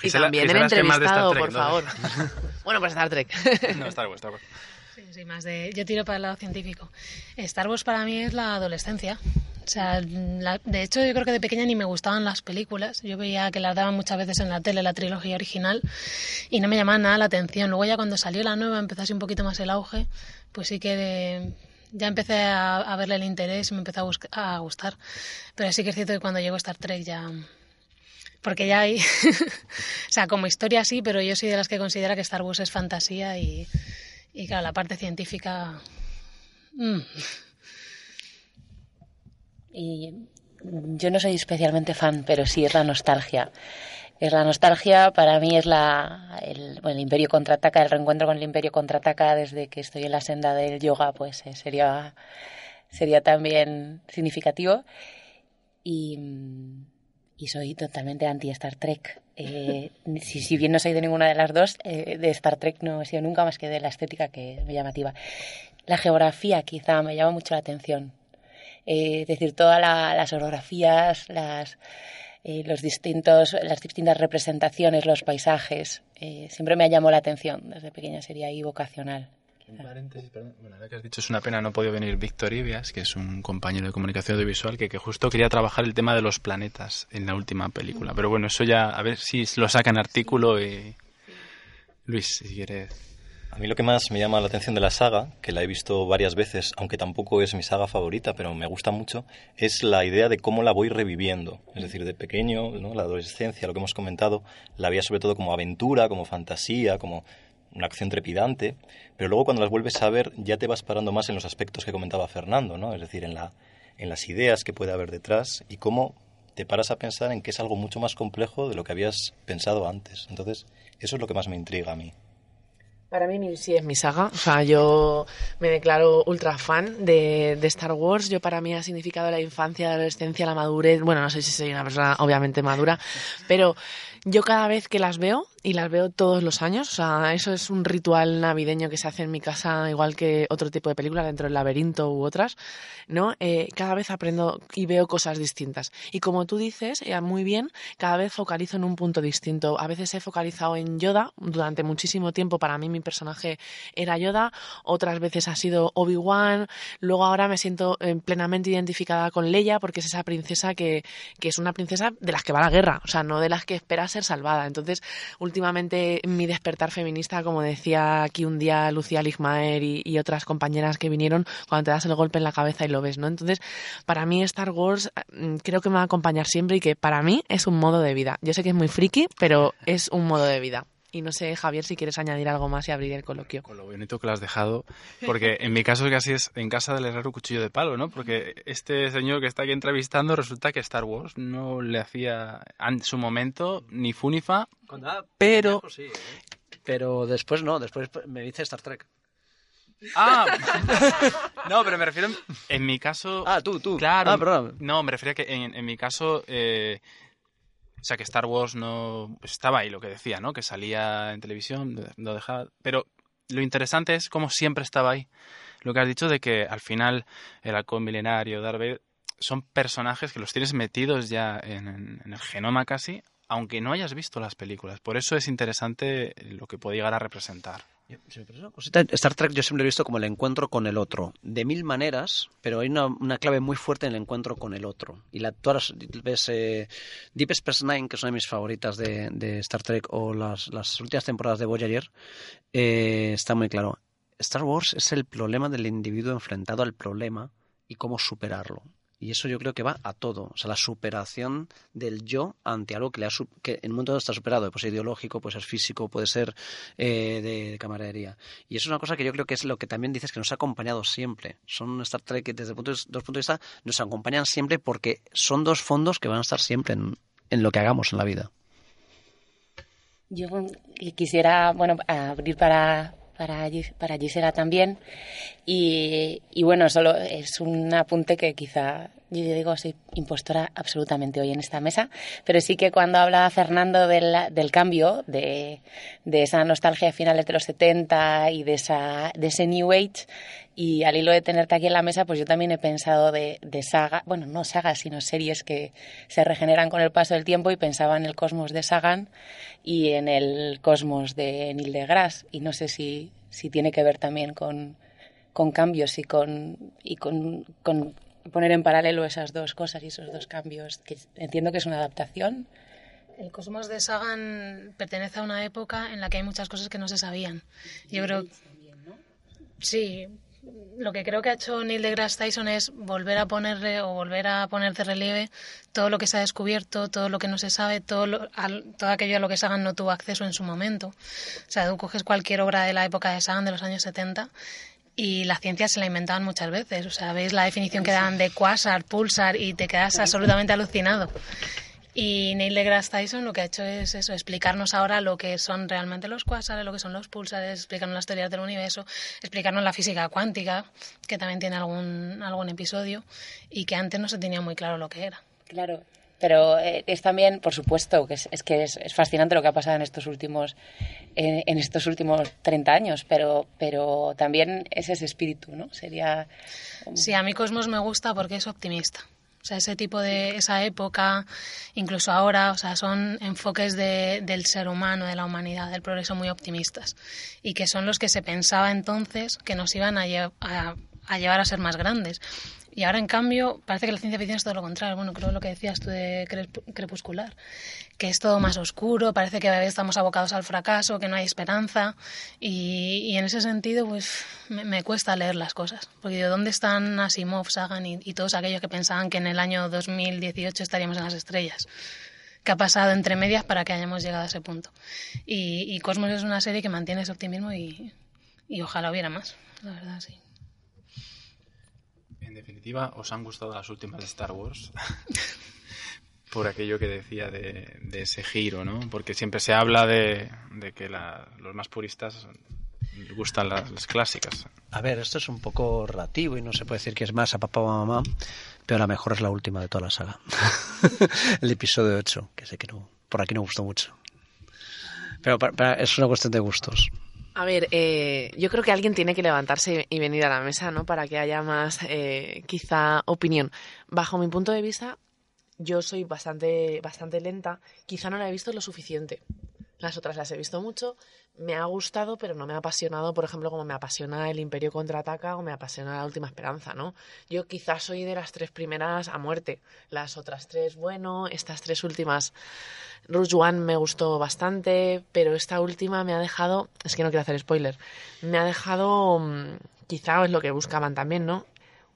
y también el entrevistado, por favor. bueno, pues Star Trek. no, Star Wars, Star Wars. Sí, más de, yo tiro para el lado científico. Star Wars para mí es la adolescencia. O sea, de hecho yo creo que de pequeña ni me gustaban las películas. Yo veía que las daban muchas veces en la tele, la trilogía original, y no me llamaba nada la atención. Luego ya cuando salió la nueva, empezó así un poquito más el auge, pues sí que ya empecé a, verle el interés y me empezó a, a, gustar. Pero sí que es cierto que cuando llegó Star Trek ya... Porque ya hay... o sea, como historia sí, pero yo soy de las que considera que Star Wars es fantasía y, y claro, la parte científica... Mm. Y yo no soy especialmente fan, pero sí es la nostalgia. Es la nostalgia, para mí es la, el, Imperio contraataca, el reencuentro con el Imperio contraataca desde que estoy en la senda del yoga, pues eh, sería, sería también significativo. Y, y soy totalmente anti Star Trek. Eh, si, bien no soy de ninguna de las dos, eh, de Star Trek no he sido nunca más que de la estética que es muy llamativa. La geografía quizá me llama mucho la atención eh, es decir, todas las orografías, las, eh, los distintos, las distintas representaciones, los paisajes, eh, siempre me ha llamado la atención. Desde pequeña sería ahí vocacional. Un paréntesis, perdón. Bueno, que has dicho es una pena, no ha podido venir Víctor Ibias, que es un compañero de comunicación audiovisual, que, justo quería trabajar el tema de los planetas en la última película. Pero bueno, eso ya, a ver si lo saca en artículo y... Luis, si quieres... A mí lo que más me llama la atención de la saga, que la he visto varias veces, aunque tampoco es mi saga favorita, pero me gusta mucho, es la idea de cómo la voy reviviendo. Es decir, de pequeño, ¿no? la adolescencia, lo que hemos comentado, la veía sobre todo como aventura, como fantasía, como una acción trepidante, pero luego cuando las vuelves a ver ya te vas parando más en los aspectos que comentaba Fernando, ¿no? es decir, en, la, en las ideas que puede haber detrás y cómo te paras a pensar en que es algo mucho más complejo de lo que habías pensado antes. Entonces, eso es lo que más me intriga a mí. Para mí sí es mi saga, o sea, yo me declaro ultra fan de, de, Star Wars, yo para mí ha significado la infancia, la adolescencia, la madurez, bueno, no sé si soy una persona obviamente madura, pero Yo cada vez que las veo, y las veo todos los años, o sea, eso es un ritual navideño que se hace en mi casa, igual que otro tipo de película, dentro del laberinto u otras, ¿no? Eh, cada vez aprendo y veo cosas distintas. Y como tú dices, eh, muy bien, cada vez focalizo en un punto distinto. A veces he focalizado en Yoda, durante muchísimo tiempo para mí mi personaje era Yoda, otras veces ha sido Obi-Wan, luego ahora me siento eh, plenamente identificada con Leia porque es esa princesa que, que es una princesa de las que va a la guerra, o sea, no de las que espera ser salvada. Entonces, últimamente mi despertar feminista, como decía aquí un día Lucía Ligmaer y, otras compañeras que vinieron, cuando te das el golpe en la cabeza y lo ves, ¿no? Entonces, para mí Star Wars mm, creo que me va a acompañar siempre y que para mí es un modo de vida. Yo sé que es muy friki, pero es un modo de vida. Y no sé, Javier, si quieres añadir algo más y abrir el coloquio. Con lo bonito que lo has dejado, porque en mi caso casi es en casa del herrero cuchillo de palo, ¿no? Porque este señor que está aquí entrevistando resulta que Star Wars no le hacía en su momento ni funifa, pero... ¿eh? Pero después no, después me dice Star Trek. Ah, no, pero me refiero en, mi caso. Ah, tú, tú. Claro. Ah, no, me refiero a que en, en mi caso eh, o sea, que Star Wars no estaba ahí, lo que decía, ¿no? Que salía en televisión, lo dejaba. Pero lo interesante es cómo siempre estaba ahí. Lo que has dicho de que al final el halcón milenario, Darth son personajes que los tienes metidos ya en, en el genoma casi, aunque no hayas visto las películas. Por eso es interesante lo que puede llegar a representar. Star Trek yo siempre he visto como el encuentro con el otro, de mil maneras, pero hay una, clave muy fuerte en el encuentro con el otro. Y la, todas ves eh, Deep Space Nine, que es una de mis favoritas de, Star Trek, o las, últimas temporadas de Voyager, eh, está muy claro. Star Wars es el problema del individuo enfrentado al problema y cómo superarlo. Y eso yo creo que va a todo. O sea, la superación del yo ante algo que, le ha, que en un momento está superado. Puede ser ideológico, puede ser físico, puede ser eh, de, camaradería. Y eso es una cosa que yo creo que es lo que también dices que nos ha acompañado siempre. Son Star Trek que desde dos puntos de vista nos acompañan siempre porque son dos fondos que van a estar siempre en, en lo que hagamos en la vida. Yo quisiera, bueno, abrir para, para, para Gisela también. Y, y, bueno, solo es un apunte que quizá yo digo soy impostora absolutamente hoy en esta mesa, pero sí que cuando hablaba Fernando del, del cambio, de, de, esa nostalgia de finales de los 70 y de, esa, de ese New Age, y al hilo de tenerte aquí en la mesa, pues yo también he pensado de, de saga, bueno, no sagas, sino series que se regeneran con el paso del tiempo y pensaba en el cosmos de Sagan y en el cosmos de Neil deGrasse, y no sé si, si tiene que ver también con, con cambios y con, y con, con poner en paralelo esas dos cosas y esos dos cambios, que entiendo que es una adaptación. El cosmos de Sagan pertenece a una época en la que hay muchas cosas que no se sabían. Yo creo. Sí, lo que creo que ha hecho Neil deGrasse Tyson es volver a ponerle o volver a poner de relieve todo lo que se ha descubierto, todo lo que no se sabe, todo, todo aquello a lo que Sagan no tuvo acceso en su momento. O sea, tú coges cualquier obra de la época de Sagan de los años 70 y la ciencia se la inventaban muchas veces. O sea, veis la definición que dan de quasar, pulsar y te quedas absolutamente alucinado. Y Neil deGrasse Tyson lo que ha hecho es eso, explicarnos ahora lo que son realmente los quasares, lo que son los pulsares, explicarnos las teorías del universo, explicarnos la física cuántica, que también tiene algún, algún episodio, y que antes no se tenía muy claro lo que era. Claro, pero eh, es también, por supuesto, que es, que es, fascinante lo que ha pasado en estos últimos, en, estos últimos 30 años, pero, pero también es ese espíritu, ¿no? Sería... Sí, a mí Cosmos me gusta porque es optimista. O sea, ese tipo de esa época, incluso ahora, o sea, son enfoques de, del ser humano, de la humanidad, del progreso muy optimistas y que son los que se pensaba entonces que nos iban a, a llevar a ser más grandes. Y ahora, en cambio, parece que la ciencia ficción es todo lo contrario. Bueno, creo lo que decías tú de crepuscular, que es todo más oscuro, parece que estamos abocados al fracaso, que no hay esperanza. Y, en ese sentido, pues me, cuesta leer las cosas. Porque ¿de dónde están Asimov, Sagan y, todos aquellos que pensaban que en el año 2018 estaríamos en las estrellas? ¿Qué ha pasado entre medias para que hayamos llegado a ese punto? Y, y Cosmos es una serie que mantiene ese optimismo y, y ojalá hubiera más, la verdad, sí definitiva, ¿os han gustado las últimas de Star Wars? Por aquello que decía de, ese giro, ¿no? Porque siempre se habla de, que los más puristas gustan las, clásicas. A ver, esto es un poco relativo y no se puede decir que es más a papá o a mamá, pero la mejor es la última de toda la saga. el episodio 8, que sé que no, por aquí no gustó mucho. Pero pa- es una cuestión de gustos. A ver, eh, yo creo que alguien tiene que levantarse y venir a la mesa, ¿no? Para que haya más, eh, quizá, opinión. Bajo mi punto de vista, yo soy bastante, bastante lenta. Quizá no la he visto lo suficiente. Las otras las he visto mucho. Me ha gustado, pero no me ha apasionado, por ejemplo, como me apasiona El Imperio Contraataca o me apasiona La Última Esperanza, ¿no? Yo quizás soy de las tres primeras a muerte. Las otras tres, bueno. Estas tres últimas, Rouge One me gustó bastante, pero esta última me ha dejado, es que no quiero hacer spoiler, me ha dejado, mm, quizá es lo que buscaban también, ¿no?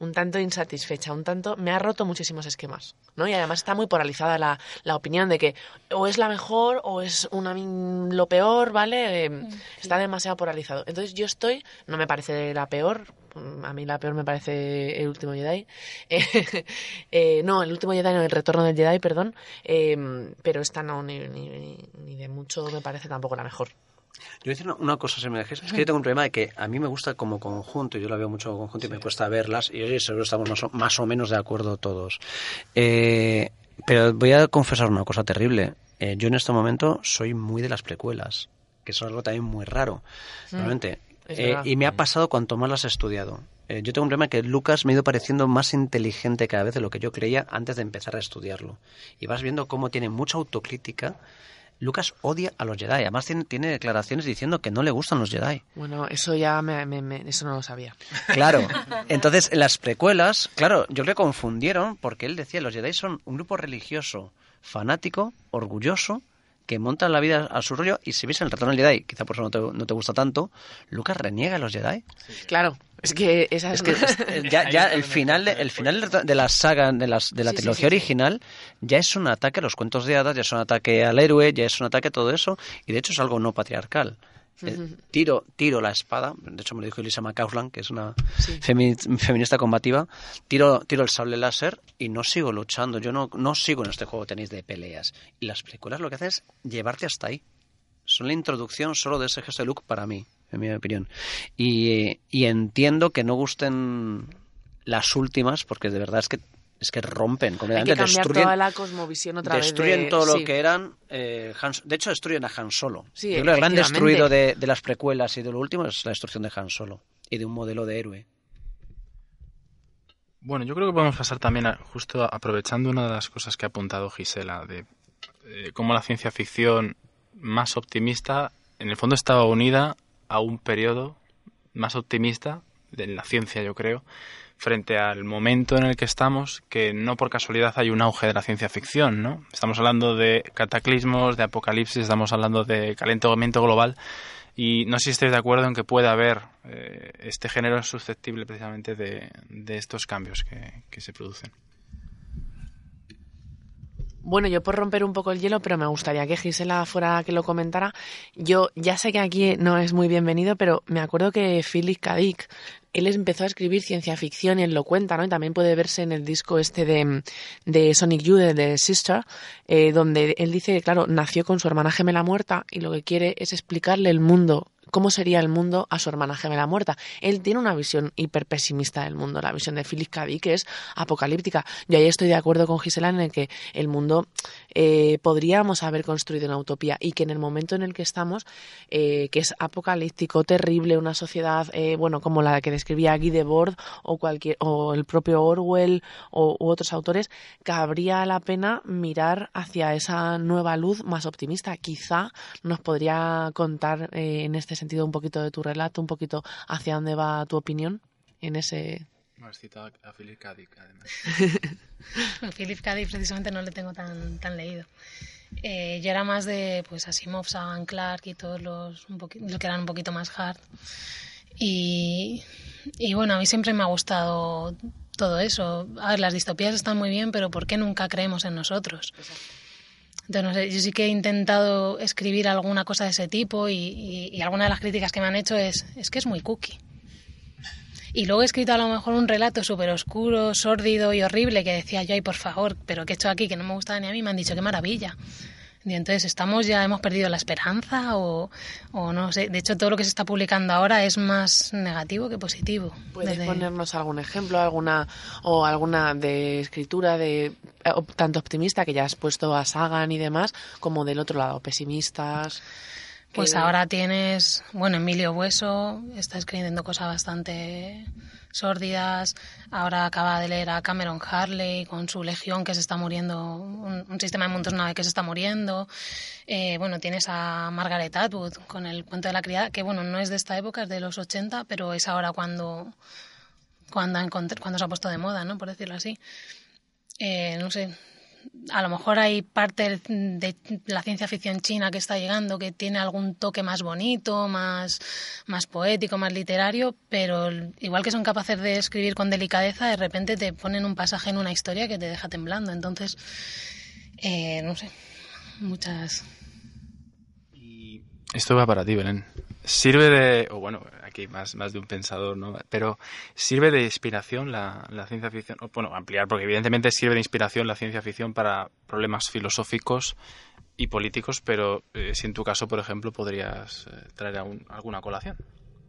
Un tanto insatisfecha, un tanto, me ha roto muchísimos esquemas, ¿no? Y además está muy polarizada la, la opinión de que o es la mejor o es una lo peor, ¿vale? Eh, Está demasiado polarizado. Entonces yo estoy, no me parece la peor, mm, a mí la peor me parece el último Jedi. Eh, eh, no, el último Jedi, no, el retorno del Jedi, perdón. Eh, pero esta no, ni, ni- ni de mucho me parece tampoco la mejor. Yo voy a decir una, una cosa, si me dejes. Es que yo tengo un problema de que a mí me gusta como conjunto, y yo la veo mucho como conjunto y me cuesta verlas, y oye, seguro estamos más o, más o menos de acuerdo todos. Eh, pero voy a confesar una cosa terrible. Eh, yo en este momento soy muy de las precuelas, que es algo también muy raro, Mm, realmente. Eh, y me ha pasado cuanto más las he estudiado. Eh, yo tengo un problema que Lucas me ha ido pareciendo más inteligente cada vez de lo que yo creía antes de empezar a estudiarlo. Y vas viendo cómo tiene mucha autocrítica. Lucas odia a los Jedi. Además tiene, tiene declaraciones diciendo que no le gustan los Jedi. Bueno, eso ya me, me- me- eso no lo sabía. Claro. Entonces, en las precuelas, claro, yo que confundieron porque él decía, los Jedi son un grupo religioso, fanático, orgulloso, que monta la vida a su rollo y si ves el retorno del Jedi, quizá por eso no te, no te gusta tanto, Lucas reniega a los Jedi. Claro, es que esa Es que es- ya, ya el final de, el final de- la saga de, las, de la Sí, trilogía sí, sí. original ya es un ataque a los cuentos de hadas, ya es un ataque al héroe, ya es un ataque a todo eso y de hecho es algo no patriarcal. Eh, tiro, tiro la espada, de hecho me lo dijo Elisa McCausland, que es una femi- feminista combativa, tiro, tiro el sable láser y no sigo luchando, yo no, no sigo en este juego tenéis de peleas. Y las películas lo que hacen es llevarte hasta ahí. Son la introducción solo de ese gesto de look para mí, en mi opinión. Y, y entiendo que no gusten las últimas, porque de verdad es que es que rompen hay completamente, que cambiar destruyen, toda la cosmovisión otra destruyen vez. de- todo lo sí. que eran. eh, Han- de hecho, destruyen a Han Solo. Sí, Yo creo que el gran destruido de, de las precuelas y de lo último es la destrucción de Han Solo y de un modelo de héroe. Bueno, yo creo que podemos pasar también, a- justo aprovechando una de las cosas que ha apuntado Gisela, de eh, cómo la ciencia ficción más optimista, en el fondo estaba unida a un periodo más optimista de la ciencia, yo creo, frente al momento en el que estamos, que no por casualidad hay un auge de la ciencia ficción, ¿no? Estamos hablando de cataclismos, de apocalipsis, estamos hablando de calentamiento global, y no sé si estáis de acuerdo en que puede haber eh, este género susceptible precisamente de, estos cambios que se producen. Bueno, yo por romper un poco el hielo, pero me gustaría que Gisela fuera que lo comentara. Yo ya sé que aquí no es muy bienvenido, pero me acuerdo que Philip K. Él empezó a escribir ciencia ficción y él lo cuenta, ¿no? Y también puede verse en el disco este de, de Sonic Youth, de, de Sister, eh, donde él dice que, claro, nació con su hermana gemela muerta y lo que quiere es explicarle el mundo cómo sería el mundo a su hermana gemela muerta. Él tiene una visión hiper pesimista del mundo, la visión de Philip K. Que es apocalíptica. Yo ahí estoy de acuerdo con Gisela en el que el mundo eh, podríamos haber construido una utopía y que en el momento en el que estamos, eh, que es apocalíptico, terrible, una sociedad, eh, bueno, como la que describía Guy Debord o cualquier o el propio Orwell o u otros autores, cabría la pena mirar hacia esa nueva luz más optimista. Quizá nos podría contar eh, en este sentido un poquito de tu relato, un poquito hacia dónde va tu opinión en ese Has citado a Philip K. Dick, además. Philip K. Dick precisamente no le tengo tan, tan leído. Eh, yo era más de pues Asimov, Sagan Clark y todos los, un los que eran un poquito más hard. Y, y bueno, a mí siempre me ha gustado todo eso. A ver, las distopías están muy bien, pero ¿por qué nunca creemos en nosotros? Entonces, no sé, yo sí que he intentado escribir alguna cosa de ese tipo y, alguna de las críticas que me han hecho es, es que es muy cookie. Y luego he escrito a lo mejor un relato súper oscuro, sórdido y horrible que decía yo, ay, por favor, pero ¿qué he hecho aquí? Que no me gustaba ni a mí. Me han dicho, qué maravilla. Y entonces, ¿estamos ya, hemos perdido la esperanza o, o no sé? De hecho, todo lo que se está publicando ahora es más negativo que positivo. ¿Puedes ponernos algún ejemplo, alguna o alguna de escritura de eh, tanto optimista que ya has puesto a Sagan y demás, como del otro lado, pesimistas? Pues ahora tienes, bueno, Emilio Bueso está escribiendo cosas bastante sórdidas. Ahora acaba de leer a Cameron Harley con su legión que se está muriendo, un, sistema de mundos nave que se está muriendo. Eh, bueno, tienes a Margaret Atwood con el cuento de la criada, que bueno, no es de esta época, es de los 80, pero es ahora cuando, cuando, cuando se ha puesto de moda, ¿no? Por decirlo así. Eh, no sé, a lo mejor hay parte de la ciencia ficción china que está llegando que tiene algún toque más bonito, más, más poético, más literario, pero igual que son capaces de escribir con delicadeza, de repente te ponen un pasaje en una historia que te deja temblando. Entonces, eh, no sé, muchas. esto va para ti, Belén. Sirve de, o bueno, aquí más, más de un pensador, ¿no? Pero ¿sirve de inspiración la, la ciencia ficción? Bueno, ampliar, porque evidentemente sirve de inspiración la ciencia ficción para problemas filosóficos y políticos, pero eh, si en tu caso, por ejemplo, podrías eh, traer alguna colación.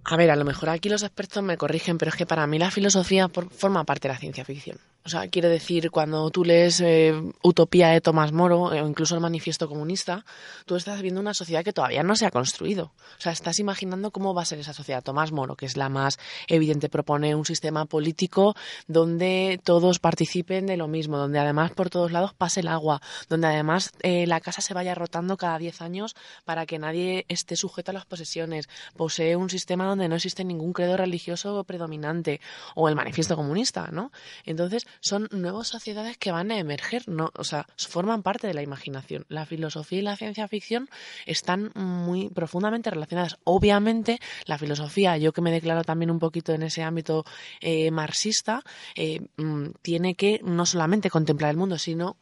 A ver, a lo mejor aquí los expertos me corrigen, pero es que para mí la filosofía forma parte de la ciencia ficción. O sea, quiero decir, cuando tú lees eh, Utopía de Tomás Moro o incluso el Manifiesto Comunista, tú estás viendo una sociedad que todavía no se ha construido. O sea, estás imaginando cómo va a ser esa sociedad. Tomás Moro, que es la más evidente, propone un sistema político donde todos participen de lo mismo, donde además por todos lados pase el agua, donde además eh, la casa se vaya rotando cada 10 años para que nadie esté sujeto a las posesiones. Posee un sistema donde no existe ningún credo religioso predominante. O el Manifiesto Comunista, ¿no? Entonces, son nuevas sociedades que van a emerger, no, o sea, forman parte de la imaginación. La filosofía y la ciencia ficción están muy profundamente relacionadas. Obviamente, la filosofía, yo que me declaro también un poquito en ese ámbito eh, marxista, eh, mm, tiene que no solamente contemplar el mundo, sino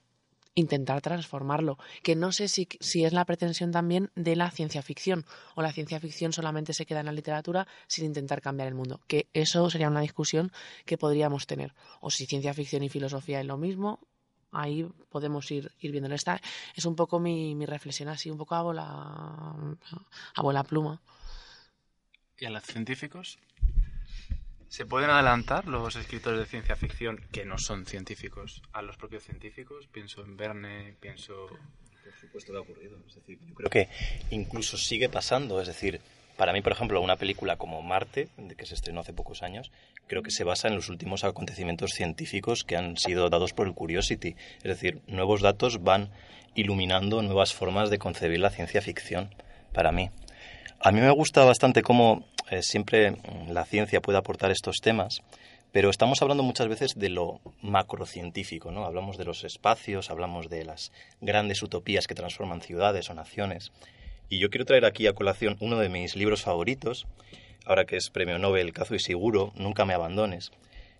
intentar transformarlo, que no sé si, si, es la pretensión también de la ciencia ficción, o la ciencia ficción solamente se queda en la literatura sin intentar cambiar el mundo, que eso sería una discusión que podríamos tener, o si ciencia ficción y filosofía es lo mismo, ahí podemos ir, ir viéndolo. Esta es un poco mi, mi reflexión así, un poco a bola, a bola pluma. ¿Y a los científicos? ¿Se pueden adelantar los escritores de ciencia ficción que no son científicos a los propios científicos? Pienso en Verne, pienso... Por supuesto que ha ocurrido. Es decir, yo creo que incluso sigue pasando. Es decir, para mí, por ejemplo, una película como Marte, que se estrenó hace pocos años, creo que se basa en los últimos acontecimientos científicos que han sido dados por el Curiosity. Es decir, nuevos datos van iluminando nuevas formas de concebir la ciencia ficción, para mí. A mí me gusta bastante cómo eh, siempre mm, la ciencia puede aportar estos temas, pero estamos hablando muchas veces de lo macrocientífico, ¿no? Hablamos de los espacios, hablamos de las grandes utopías que transforman ciudades o naciones. Y yo quiero traer aquí a colación uno de mis libros favoritos, ahora que es premio Nobel, Cazo y Seguro, Nunca me abandones,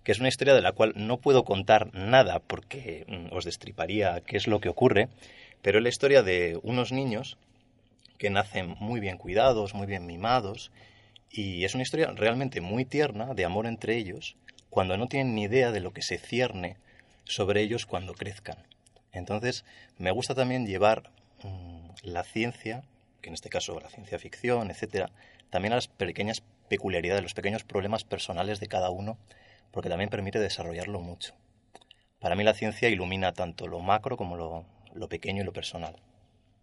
que es una historia de la cual no puedo contar nada porque mm, os destriparía qué es lo que ocurre, pero es la historia de unos niños que nacen muy bien cuidados, muy bien mimados, y es una historia realmente muy tierna de amor entre ellos, cuando no tienen ni idea de lo que se cierne sobre ellos cuando crezcan. Entonces, me gusta también llevar mm, la ciencia, que en este caso la ciencia ficción, etcétera, también a las pequeñas peculiaridades, los pequeños problemas personales de cada uno, porque también permite desarrollarlo mucho. Para mí la ciencia ilumina tanto lo macro como lo pequeño y lo personal.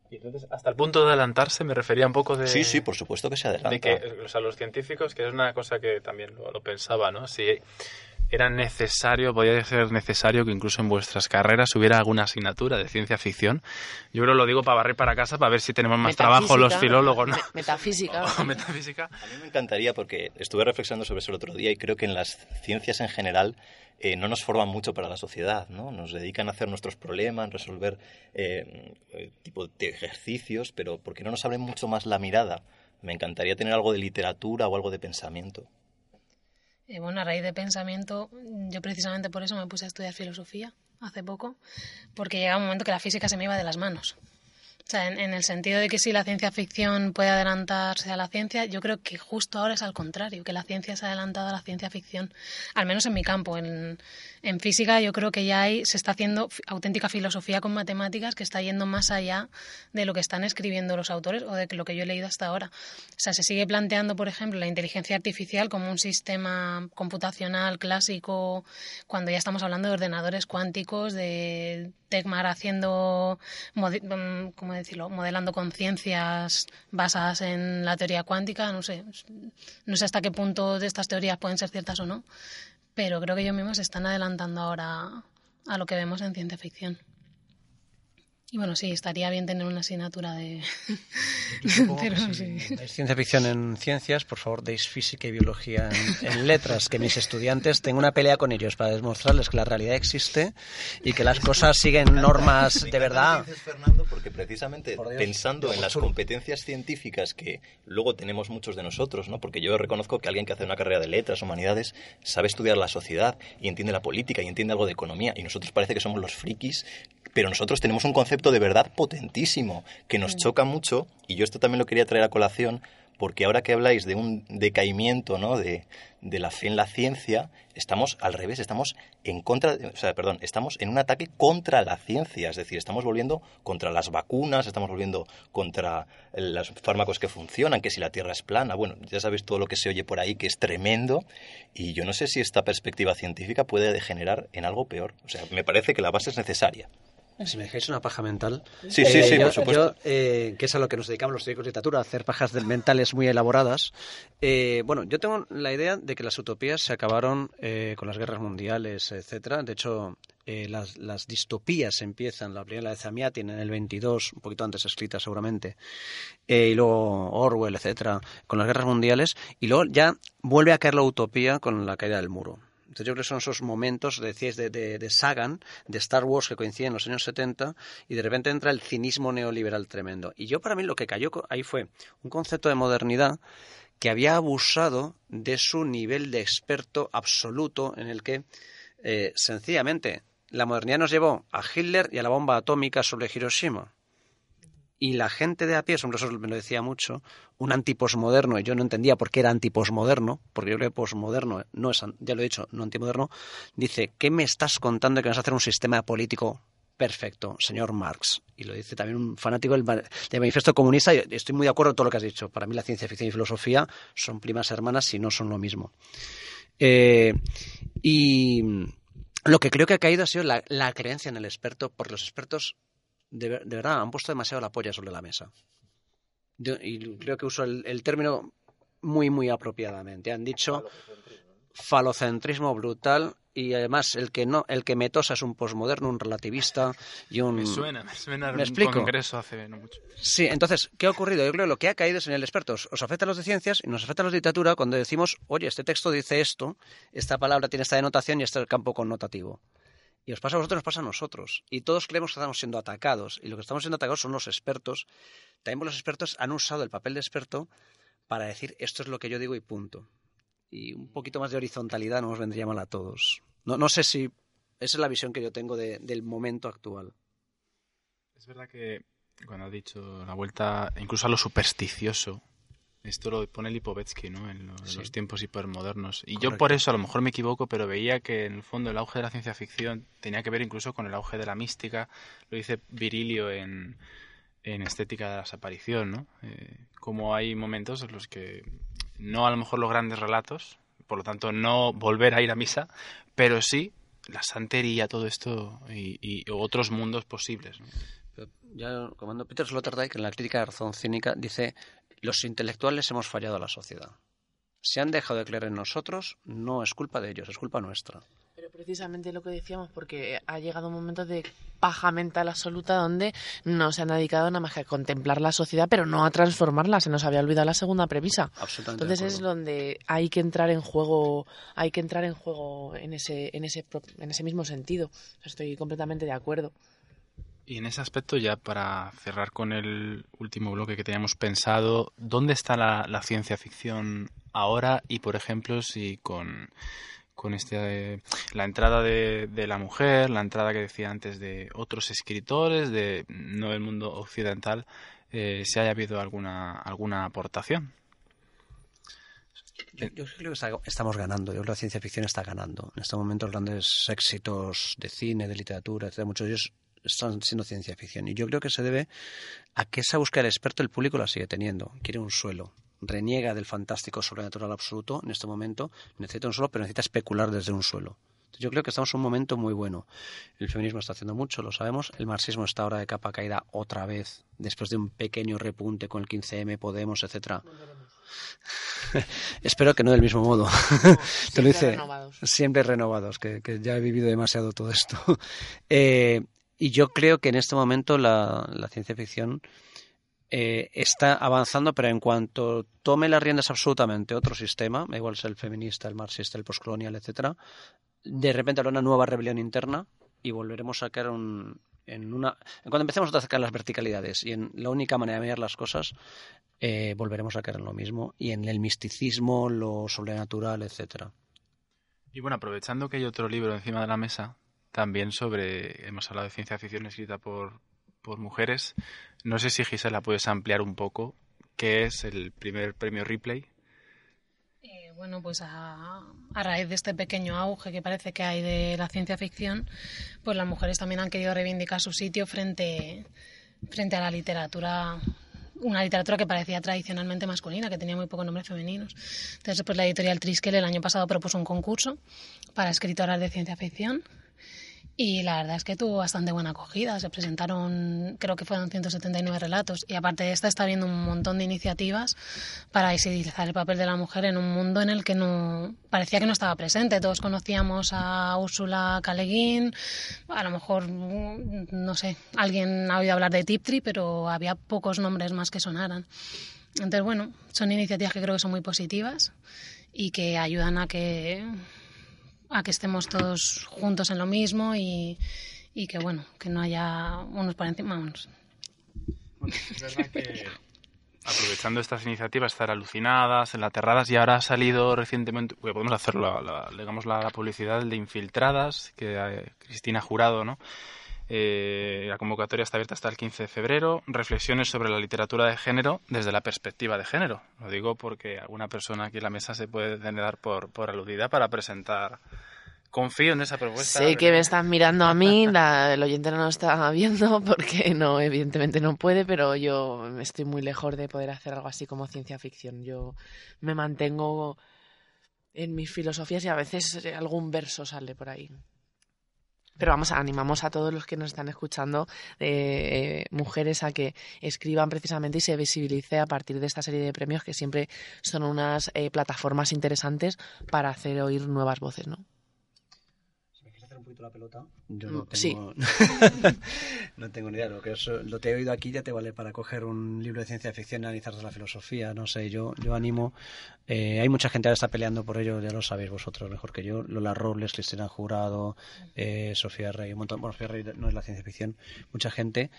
Y entonces, hasta el punto de adelantarse, me refería un poco de... Sí, sí, por supuesto que se adelanta. De que, o sea, los científicos, que es una cosa que también lo, pensaba, ¿no? Si era necesario, podía ser necesario que incluso en vuestras carreras hubiera alguna asignatura de ciencia ficción. Yo creo lo digo para barrer para casa, para ver si tenemos más trabajo los filólogos, ¿no? Metafísica. metafísica. A mí me encantaría, porque estuve reflexionando sobre eso el otro día y creo que en las ciencias en general eh, no nos forman mucho para la sociedad, ¿no? Nos dedican a hacer nuestros problemas, resolver eh, eh, tipo de ejercicios, pero porque no nos abren mucho más la mirada. Me encantaría tener algo de literatura o algo de pensamiento. bueno, a raíz de pensamiento, yo precisamente por eso me puse a estudiar filosofía hace poco, porque llegaba un momento que la física se me iba de las manos En, el sentido de que si la ciencia ficción puede adelantarse a la ciencia, yo creo que justo ahora es al contrario, que la ciencia se ha adelantado a la ciencia ficción, al menos en mi campo. En, en física yo creo que ya se está haciendo auténtica filosofía con matemáticas que está yendo más allá de lo que están escribiendo los autores o de lo que yo he leído hasta ahora. O sea, se sigue planteando, por ejemplo, la inteligencia artificial como un sistema computacional clásico cuando ya estamos hablando de ordenadores cuánticos, de Tecmar haciendo, mm, ¿cómo decirlo?, modelando conciencias basadas en la teoría cuántica, no sé, no sé hasta qué punto estas teorías pueden ser ciertas o no, pero creo que ellos mismos se están adelantando ahora a lo que vemos en ciencia ficción. Y bueno, sí, estaría bien tener una asignatura de... Pero, sí. ciencia ficción en ciencias, por favor, deis física y biología en, letras, que mis estudiantes, tengo una pelea con ellos para demostrarles que la realidad existe y que las cosas siguen normas de verdad. Fernando, porque precisamente pensando en las competencias científicas que luego tenemos muchos de nosotros, ¿no? porque yo reconozco que alguien que hace una carrera de letras, humanidades, sabe estudiar la sociedad y entiende la política y entiende algo de economía, y nosotros parece que somos los frikis pero nosotros tenemos un concepto de verdad potentísimo que nos choca mucho, y yo esto también lo quería traer a colación, porque ahora que habláis de un decaimiento ¿no? de, la fe en la ciencia, estamos al revés, estamos en contra, o sea, perdón, estamos en un ataque contra la ciencia, es decir, estamos volviendo contra las vacunas, estamos volviendo contra los fármacos que funcionan, que si la Tierra es plana, bueno, ya sabéis todo lo que se oye por ahí, que es tremendo, y yo no sé si esta perspectiva científica puede degenerar en algo peor, o sea, me parece que la base es necesaria. Si me dejáis una paja mental. Sí, sí, sí, eh, por supuesto. Eh, que es a lo que nos dedicamos los teóricos de literatura, a hacer pajas mentales muy elaboradas. Eh, bueno, yo tengo la idea de que las utopías se acabaron con las guerras mundiales, etcétera. De hecho, las, las, distopías empiezan, la primera de Zamiatin en el 22, un poquito antes escrita seguramente, y luego Orwell, etcétera, con las guerras mundiales, y luego ya vuelve a caer la utopía con la caída del muro. Entonces yo creo que son esos momentos, decíais, de, de, Sagan, de Star Wars que coinciden en los años 70 y de repente entra el cinismo neoliberal tremendo. Y yo para mí lo que cayó ahí fue un concepto de modernidad que había abusado de su nivel de experto absoluto en el que eh, sencillamente la modernidad nos llevó a Hitler y a la bomba atómica sobre Hiroshima y la gente de a pie, eso me lo decía mucho, un antiposmoderno, y yo no entendía por qué era antiposmoderno, porque yo creo que posmoderno no es, ya lo he dicho, no antimoderno, dice, ¿qué me estás contando que vas a hacer un sistema político perfecto, señor Marx? Y lo dice también un fanático del, manifiesto comunista, y estoy muy de acuerdo con todo lo que has dicho. Para mí la ciencia ficción y filosofía son primas hermanas si no son lo mismo. Eh, y lo que creo que ha caído ha sido la, la creencia en el experto, porque los expertos de, verdad, han puesto demasiado la polla sobre la mesa. y creo que uso el, término muy, muy apropiadamente. Han dicho falocentrismo brutal y además el que no el que me tosa es un posmoderno, un relativista y un me suena, me suena ¿Me explico? congreso hace no mucho. Sí, entonces, ¿qué ha ocurrido? Yo creo que lo que ha caído es en el experto. Os afecta a los de ciencias y nos afecta a los de literatura cuando decimos, "Oye, este texto dice esto, esta palabra tiene esta denotación y este campo connotativo." Y os pasa a vosotros, nos pasa a nosotros. Y todos creemos que estamos siendo atacados. Y lo que estamos siendo atacados son los expertos. También los expertos han usado el papel de experto para decir esto es lo que yo digo y punto. Y un poquito más de horizontalidad nos vendría mal a todos. No, no sé si esa es la visión que yo tengo del momento actual. Es verdad que cuando ha dicho la vuelta, incluso a lo supersticioso, esto lo pone Lipovetsky, ¿no? En los, tiempos hipermodernos. Y yo por eso a lo mejor me equivoco, pero veía que en el fondo el auge de la ciencia ficción tenía que ver incluso con el auge de la mística. Lo dice Virilio en, en Estética de la Desaparición, ¿no? Eh, como hay momentos en los que no a lo mejor los grandes relatos, por lo tanto no volver a ir a misa, pero sí la santería, todo esto y, otros mundos posibles. Ya, como Peter Sloterdijk en la crítica de razón cínica dice los intelectuales hemos fallado a la sociedad. Si han dejado de creer en nosotros, no es culpa de ellos, es culpa nuestra. Pero precisamente lo que decíamos, porque ha llegado un momento de paja mental absoluta donde no se han dedicado nada más que a contemplar la sociedad, pero no a transformarla. Se nos había olvidado la segunda premisa. Entonces es donde hay que entrar en juego, hay que entrar en juego en ese, en ese, en ese mismo sentido. Estoy completamente de acuerdo. Y en ese aspecto, ya para cerrar con el último bloque que teníamos pensado, ¿dónde está la, ciencia ficción ahora? Y, por ejemplo, si con, con este la entrada de, de, la mujer, la entrada que decía antes de otros escritores de no del mundo occidental, eh, si haya habido alguna alguna aportación. Yo, creo que estamos ganando, yo creo que la ciencia ficción está ganando. En este momento los grandes éxitos de cine, de literatura, etcétera, muchos de ellos están siendo ciencia ficción. Y yo creo que se debe a que esa búsqueda del experto el público la sigue teniendo. Quiere un suelo. Reniega del fantástico sobrenatural absoluto en este momento. Necesita un suelo, pero necesita especular desde un suelo. Yo creo que estamos en un momento muy bueno. El feminismo está haciendo mucho, lo sabemos. El marxismo está ahora de capa caída otra vez, después de un pequeño repunte con el 15M, Podemos, etcétera. Espero que no del mismo modo. Te lo dice. Renovados. Siempre renovados, que, ya he vivido demasiado todo esto. Eh, y yo creo que en este momento la, ciencia ficción eh, está avanzando, pero en cuanto tome las riendas absolutamente otro sistema, igual sea el feminista, el marxista, el postcolonial, etcétera, de repente habrá una nueva rebelión interna y volveremos a caer un, en una cuando empecemos a sacar las verticalidades y en la única manera de mirar las cosas eh, volveremos a caer en lo mismo y en el misticismo lo sobrenatural etcétera. Y bueno aprovechando que hay otro libro encima de la mesa también sobre hemos hablado de ciencia ficción escrita por por mujeres. No sé si Gisela puedes ampliar un poco qué es el primer premio Ripley. Bueno, pues a, raíz de este pequeño auge que parece que hay de la ciencia ficción, pues las mujeres también han querido reivindicar su sitio frente, frente a la literatura una literatura que parecía tradicionalmente masculina, que tenía muy pocos nombres femeninos. Entonces, pues la editorial Triskel el año pasado propuso un concurso para escritoras de ciencia ficción y la verdad es que tuvo bastante buena acogida. Se presentaron, creo que fueron 179 relatos. Y aparte de esta, está habiendo un montón de iniciativas para visibilizar el papel de la mujer en un mundo en el que no parecía que no estaba presente. Todos conocíamos a Úrsula K. A lo mejor, no sé, alguien ha oído hablar de Tiptree, pero había pocos nombres más que sonaran. Entonces, bueno, son iniciativas que creo que son muy positivas y que ayudan a que a que estemos todos juntos en lo mismo y, y que bueno, que no haya unos por encima unos. Bueno, es verdad que aprovechando estas iniciativas, estar alucinadas, enlaterradas, y ahora ha salido recientemente, pues podemos hacerlo, la, digamos, la, publicidad de Infiltradas, que eh, Cristina Jurado, ¿no? Eh, la convocatoria está abierta hasta el 15 de febrero. Reflexiones sobre la literatura de género desde la perspectiva de género. Lo digo porque alguna persona aquí en la mesa se puede tener por, por aludida para presentar. Confío en esa propuesta. Sé que me están mirando a mí, el oyente no lo está viendo porque no, evidentemente no puede, pero yo estoy muy lejos de poder hacer algo así como ciencia ficción. Yo me mantengo en mis filosofías y a veces algún verso sale por ahí. Pero vamos, animamos a todos los que nos están escuchando, eh, mujeres, a que escriban precisamente y se visibilice a partir de esta serie de premios que siempre son unas eh, plataformas interesantes para hacer oír nuevas voces, ¿no? La pelota. Yo no mm, tengo, no tengo ni idea. Lo que, lo te he oído aquí ya te vale para coger un libro de ciencia ficción y analizar la filosofía. No sé, yo, yo animo. Eh, hay mucha gente que está peleando por ello, ya lo sabéis vosotros mejor que yo. Lola Robles, Cristina Jurado, eh, Sofía Rey, un montón. Bueno, Sofía Rey no es la ciencia ficción. Mucha gente.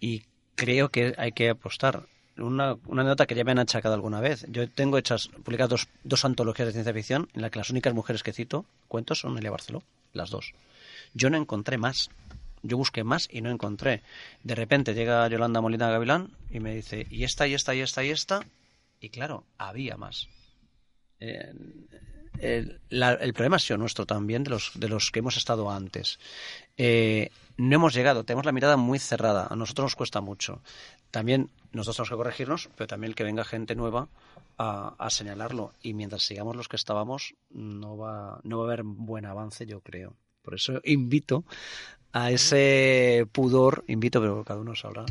Y creo que hay que apostar. Una, una, nota que ya me han achacado alguna vez. Yo tengo hechas, publicadas dos, dos antologías de ciencia ficción en las que las únicas mujeres que cito, cuentos, son Elia Barceló, las dos. Yo no encontré más. Yo busqué más y no encontré. De repente llega Yolanda Molina Gavilán y me dice, y esta, y esta, y esta, y esta. Y claro, había más. El, problema ha sido nuestro también, de los, de los que hemos estado antes. Eh, no hemos llegado, tenemos la mirada muy cerrada, a nosotros nos cuesta mucho. También nosotros tenemos que corregirnos, pero también que venga gente nueva a, a, señalarlo. Y mientras sigamos los que estábamos, no va, no va a haber buen avance, yo creo. Por eso invito a ese pudor, invito, pero cada uno sabrá.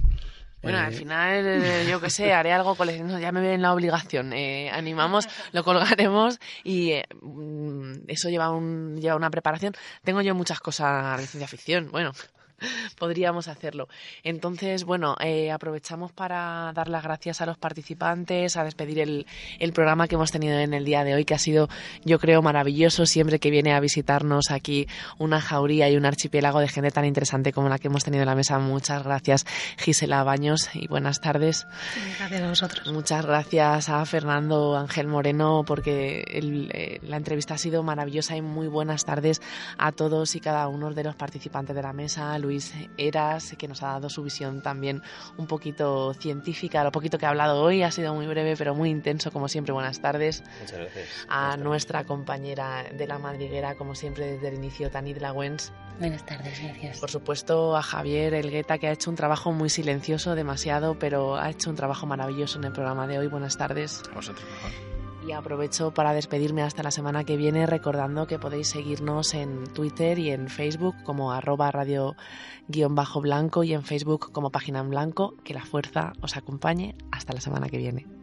Bueno, al eh, final, eh, yo qué sé, haré algo con ya me ven la obligación. Eh, animamos, lo colgaremos y mm, eso lleva, un, lleva una preparación. Tengo yo muchas cosas de ciencia ficción, bueno, podríamos hacerlo. Entonces, bueno, eh, aprovechamos para dar las gracias a los participantes, a despedir el, el, programa que hemos tenido en el día de hoy, que ha sido, yo creo, maravilloso. Siempre que viene a visitarnos aquí una jauría y un archipiélago de gente tan interesante como la que hemos tenido en la mesa. Muchas gracias, Gisela Baños, y buenas tardes. Gracias a vosotros. Muchas gracias a Fernando Ángel Moreno, porque el, eh, la entrevista ha sido maravillosa y muy buenas tardes a todos y cada uno de los participantes de la mesa. Luis Eras, que nos ha dado su visión también un poquito científica. Lo poquito que ha hablado hoy ha sido muy breve, pero muy intenso, como siempre. Buenas tardes. Muchas gracias. A nuestra compañera de la madriguera, como siempre, desde el inicio, Tanit Lawens. Buenas tardes, gracias. Por supuesto, a Javier Elgueta, que ha hecho un trabajo muy silencioso, demasiado, pero ha hecho un trabajo maravilloso en el programa de hoy. Buenas tardes. A vosotros mejor. Y aprovecho para despedirme hasta la semana que viene recordando que podéis seguirnos en Twitter y en Facebook como arroba radio guion bajo blanco y en Facebook como página en blanco. Que la fuerza os acompañe hasta la semana que viene.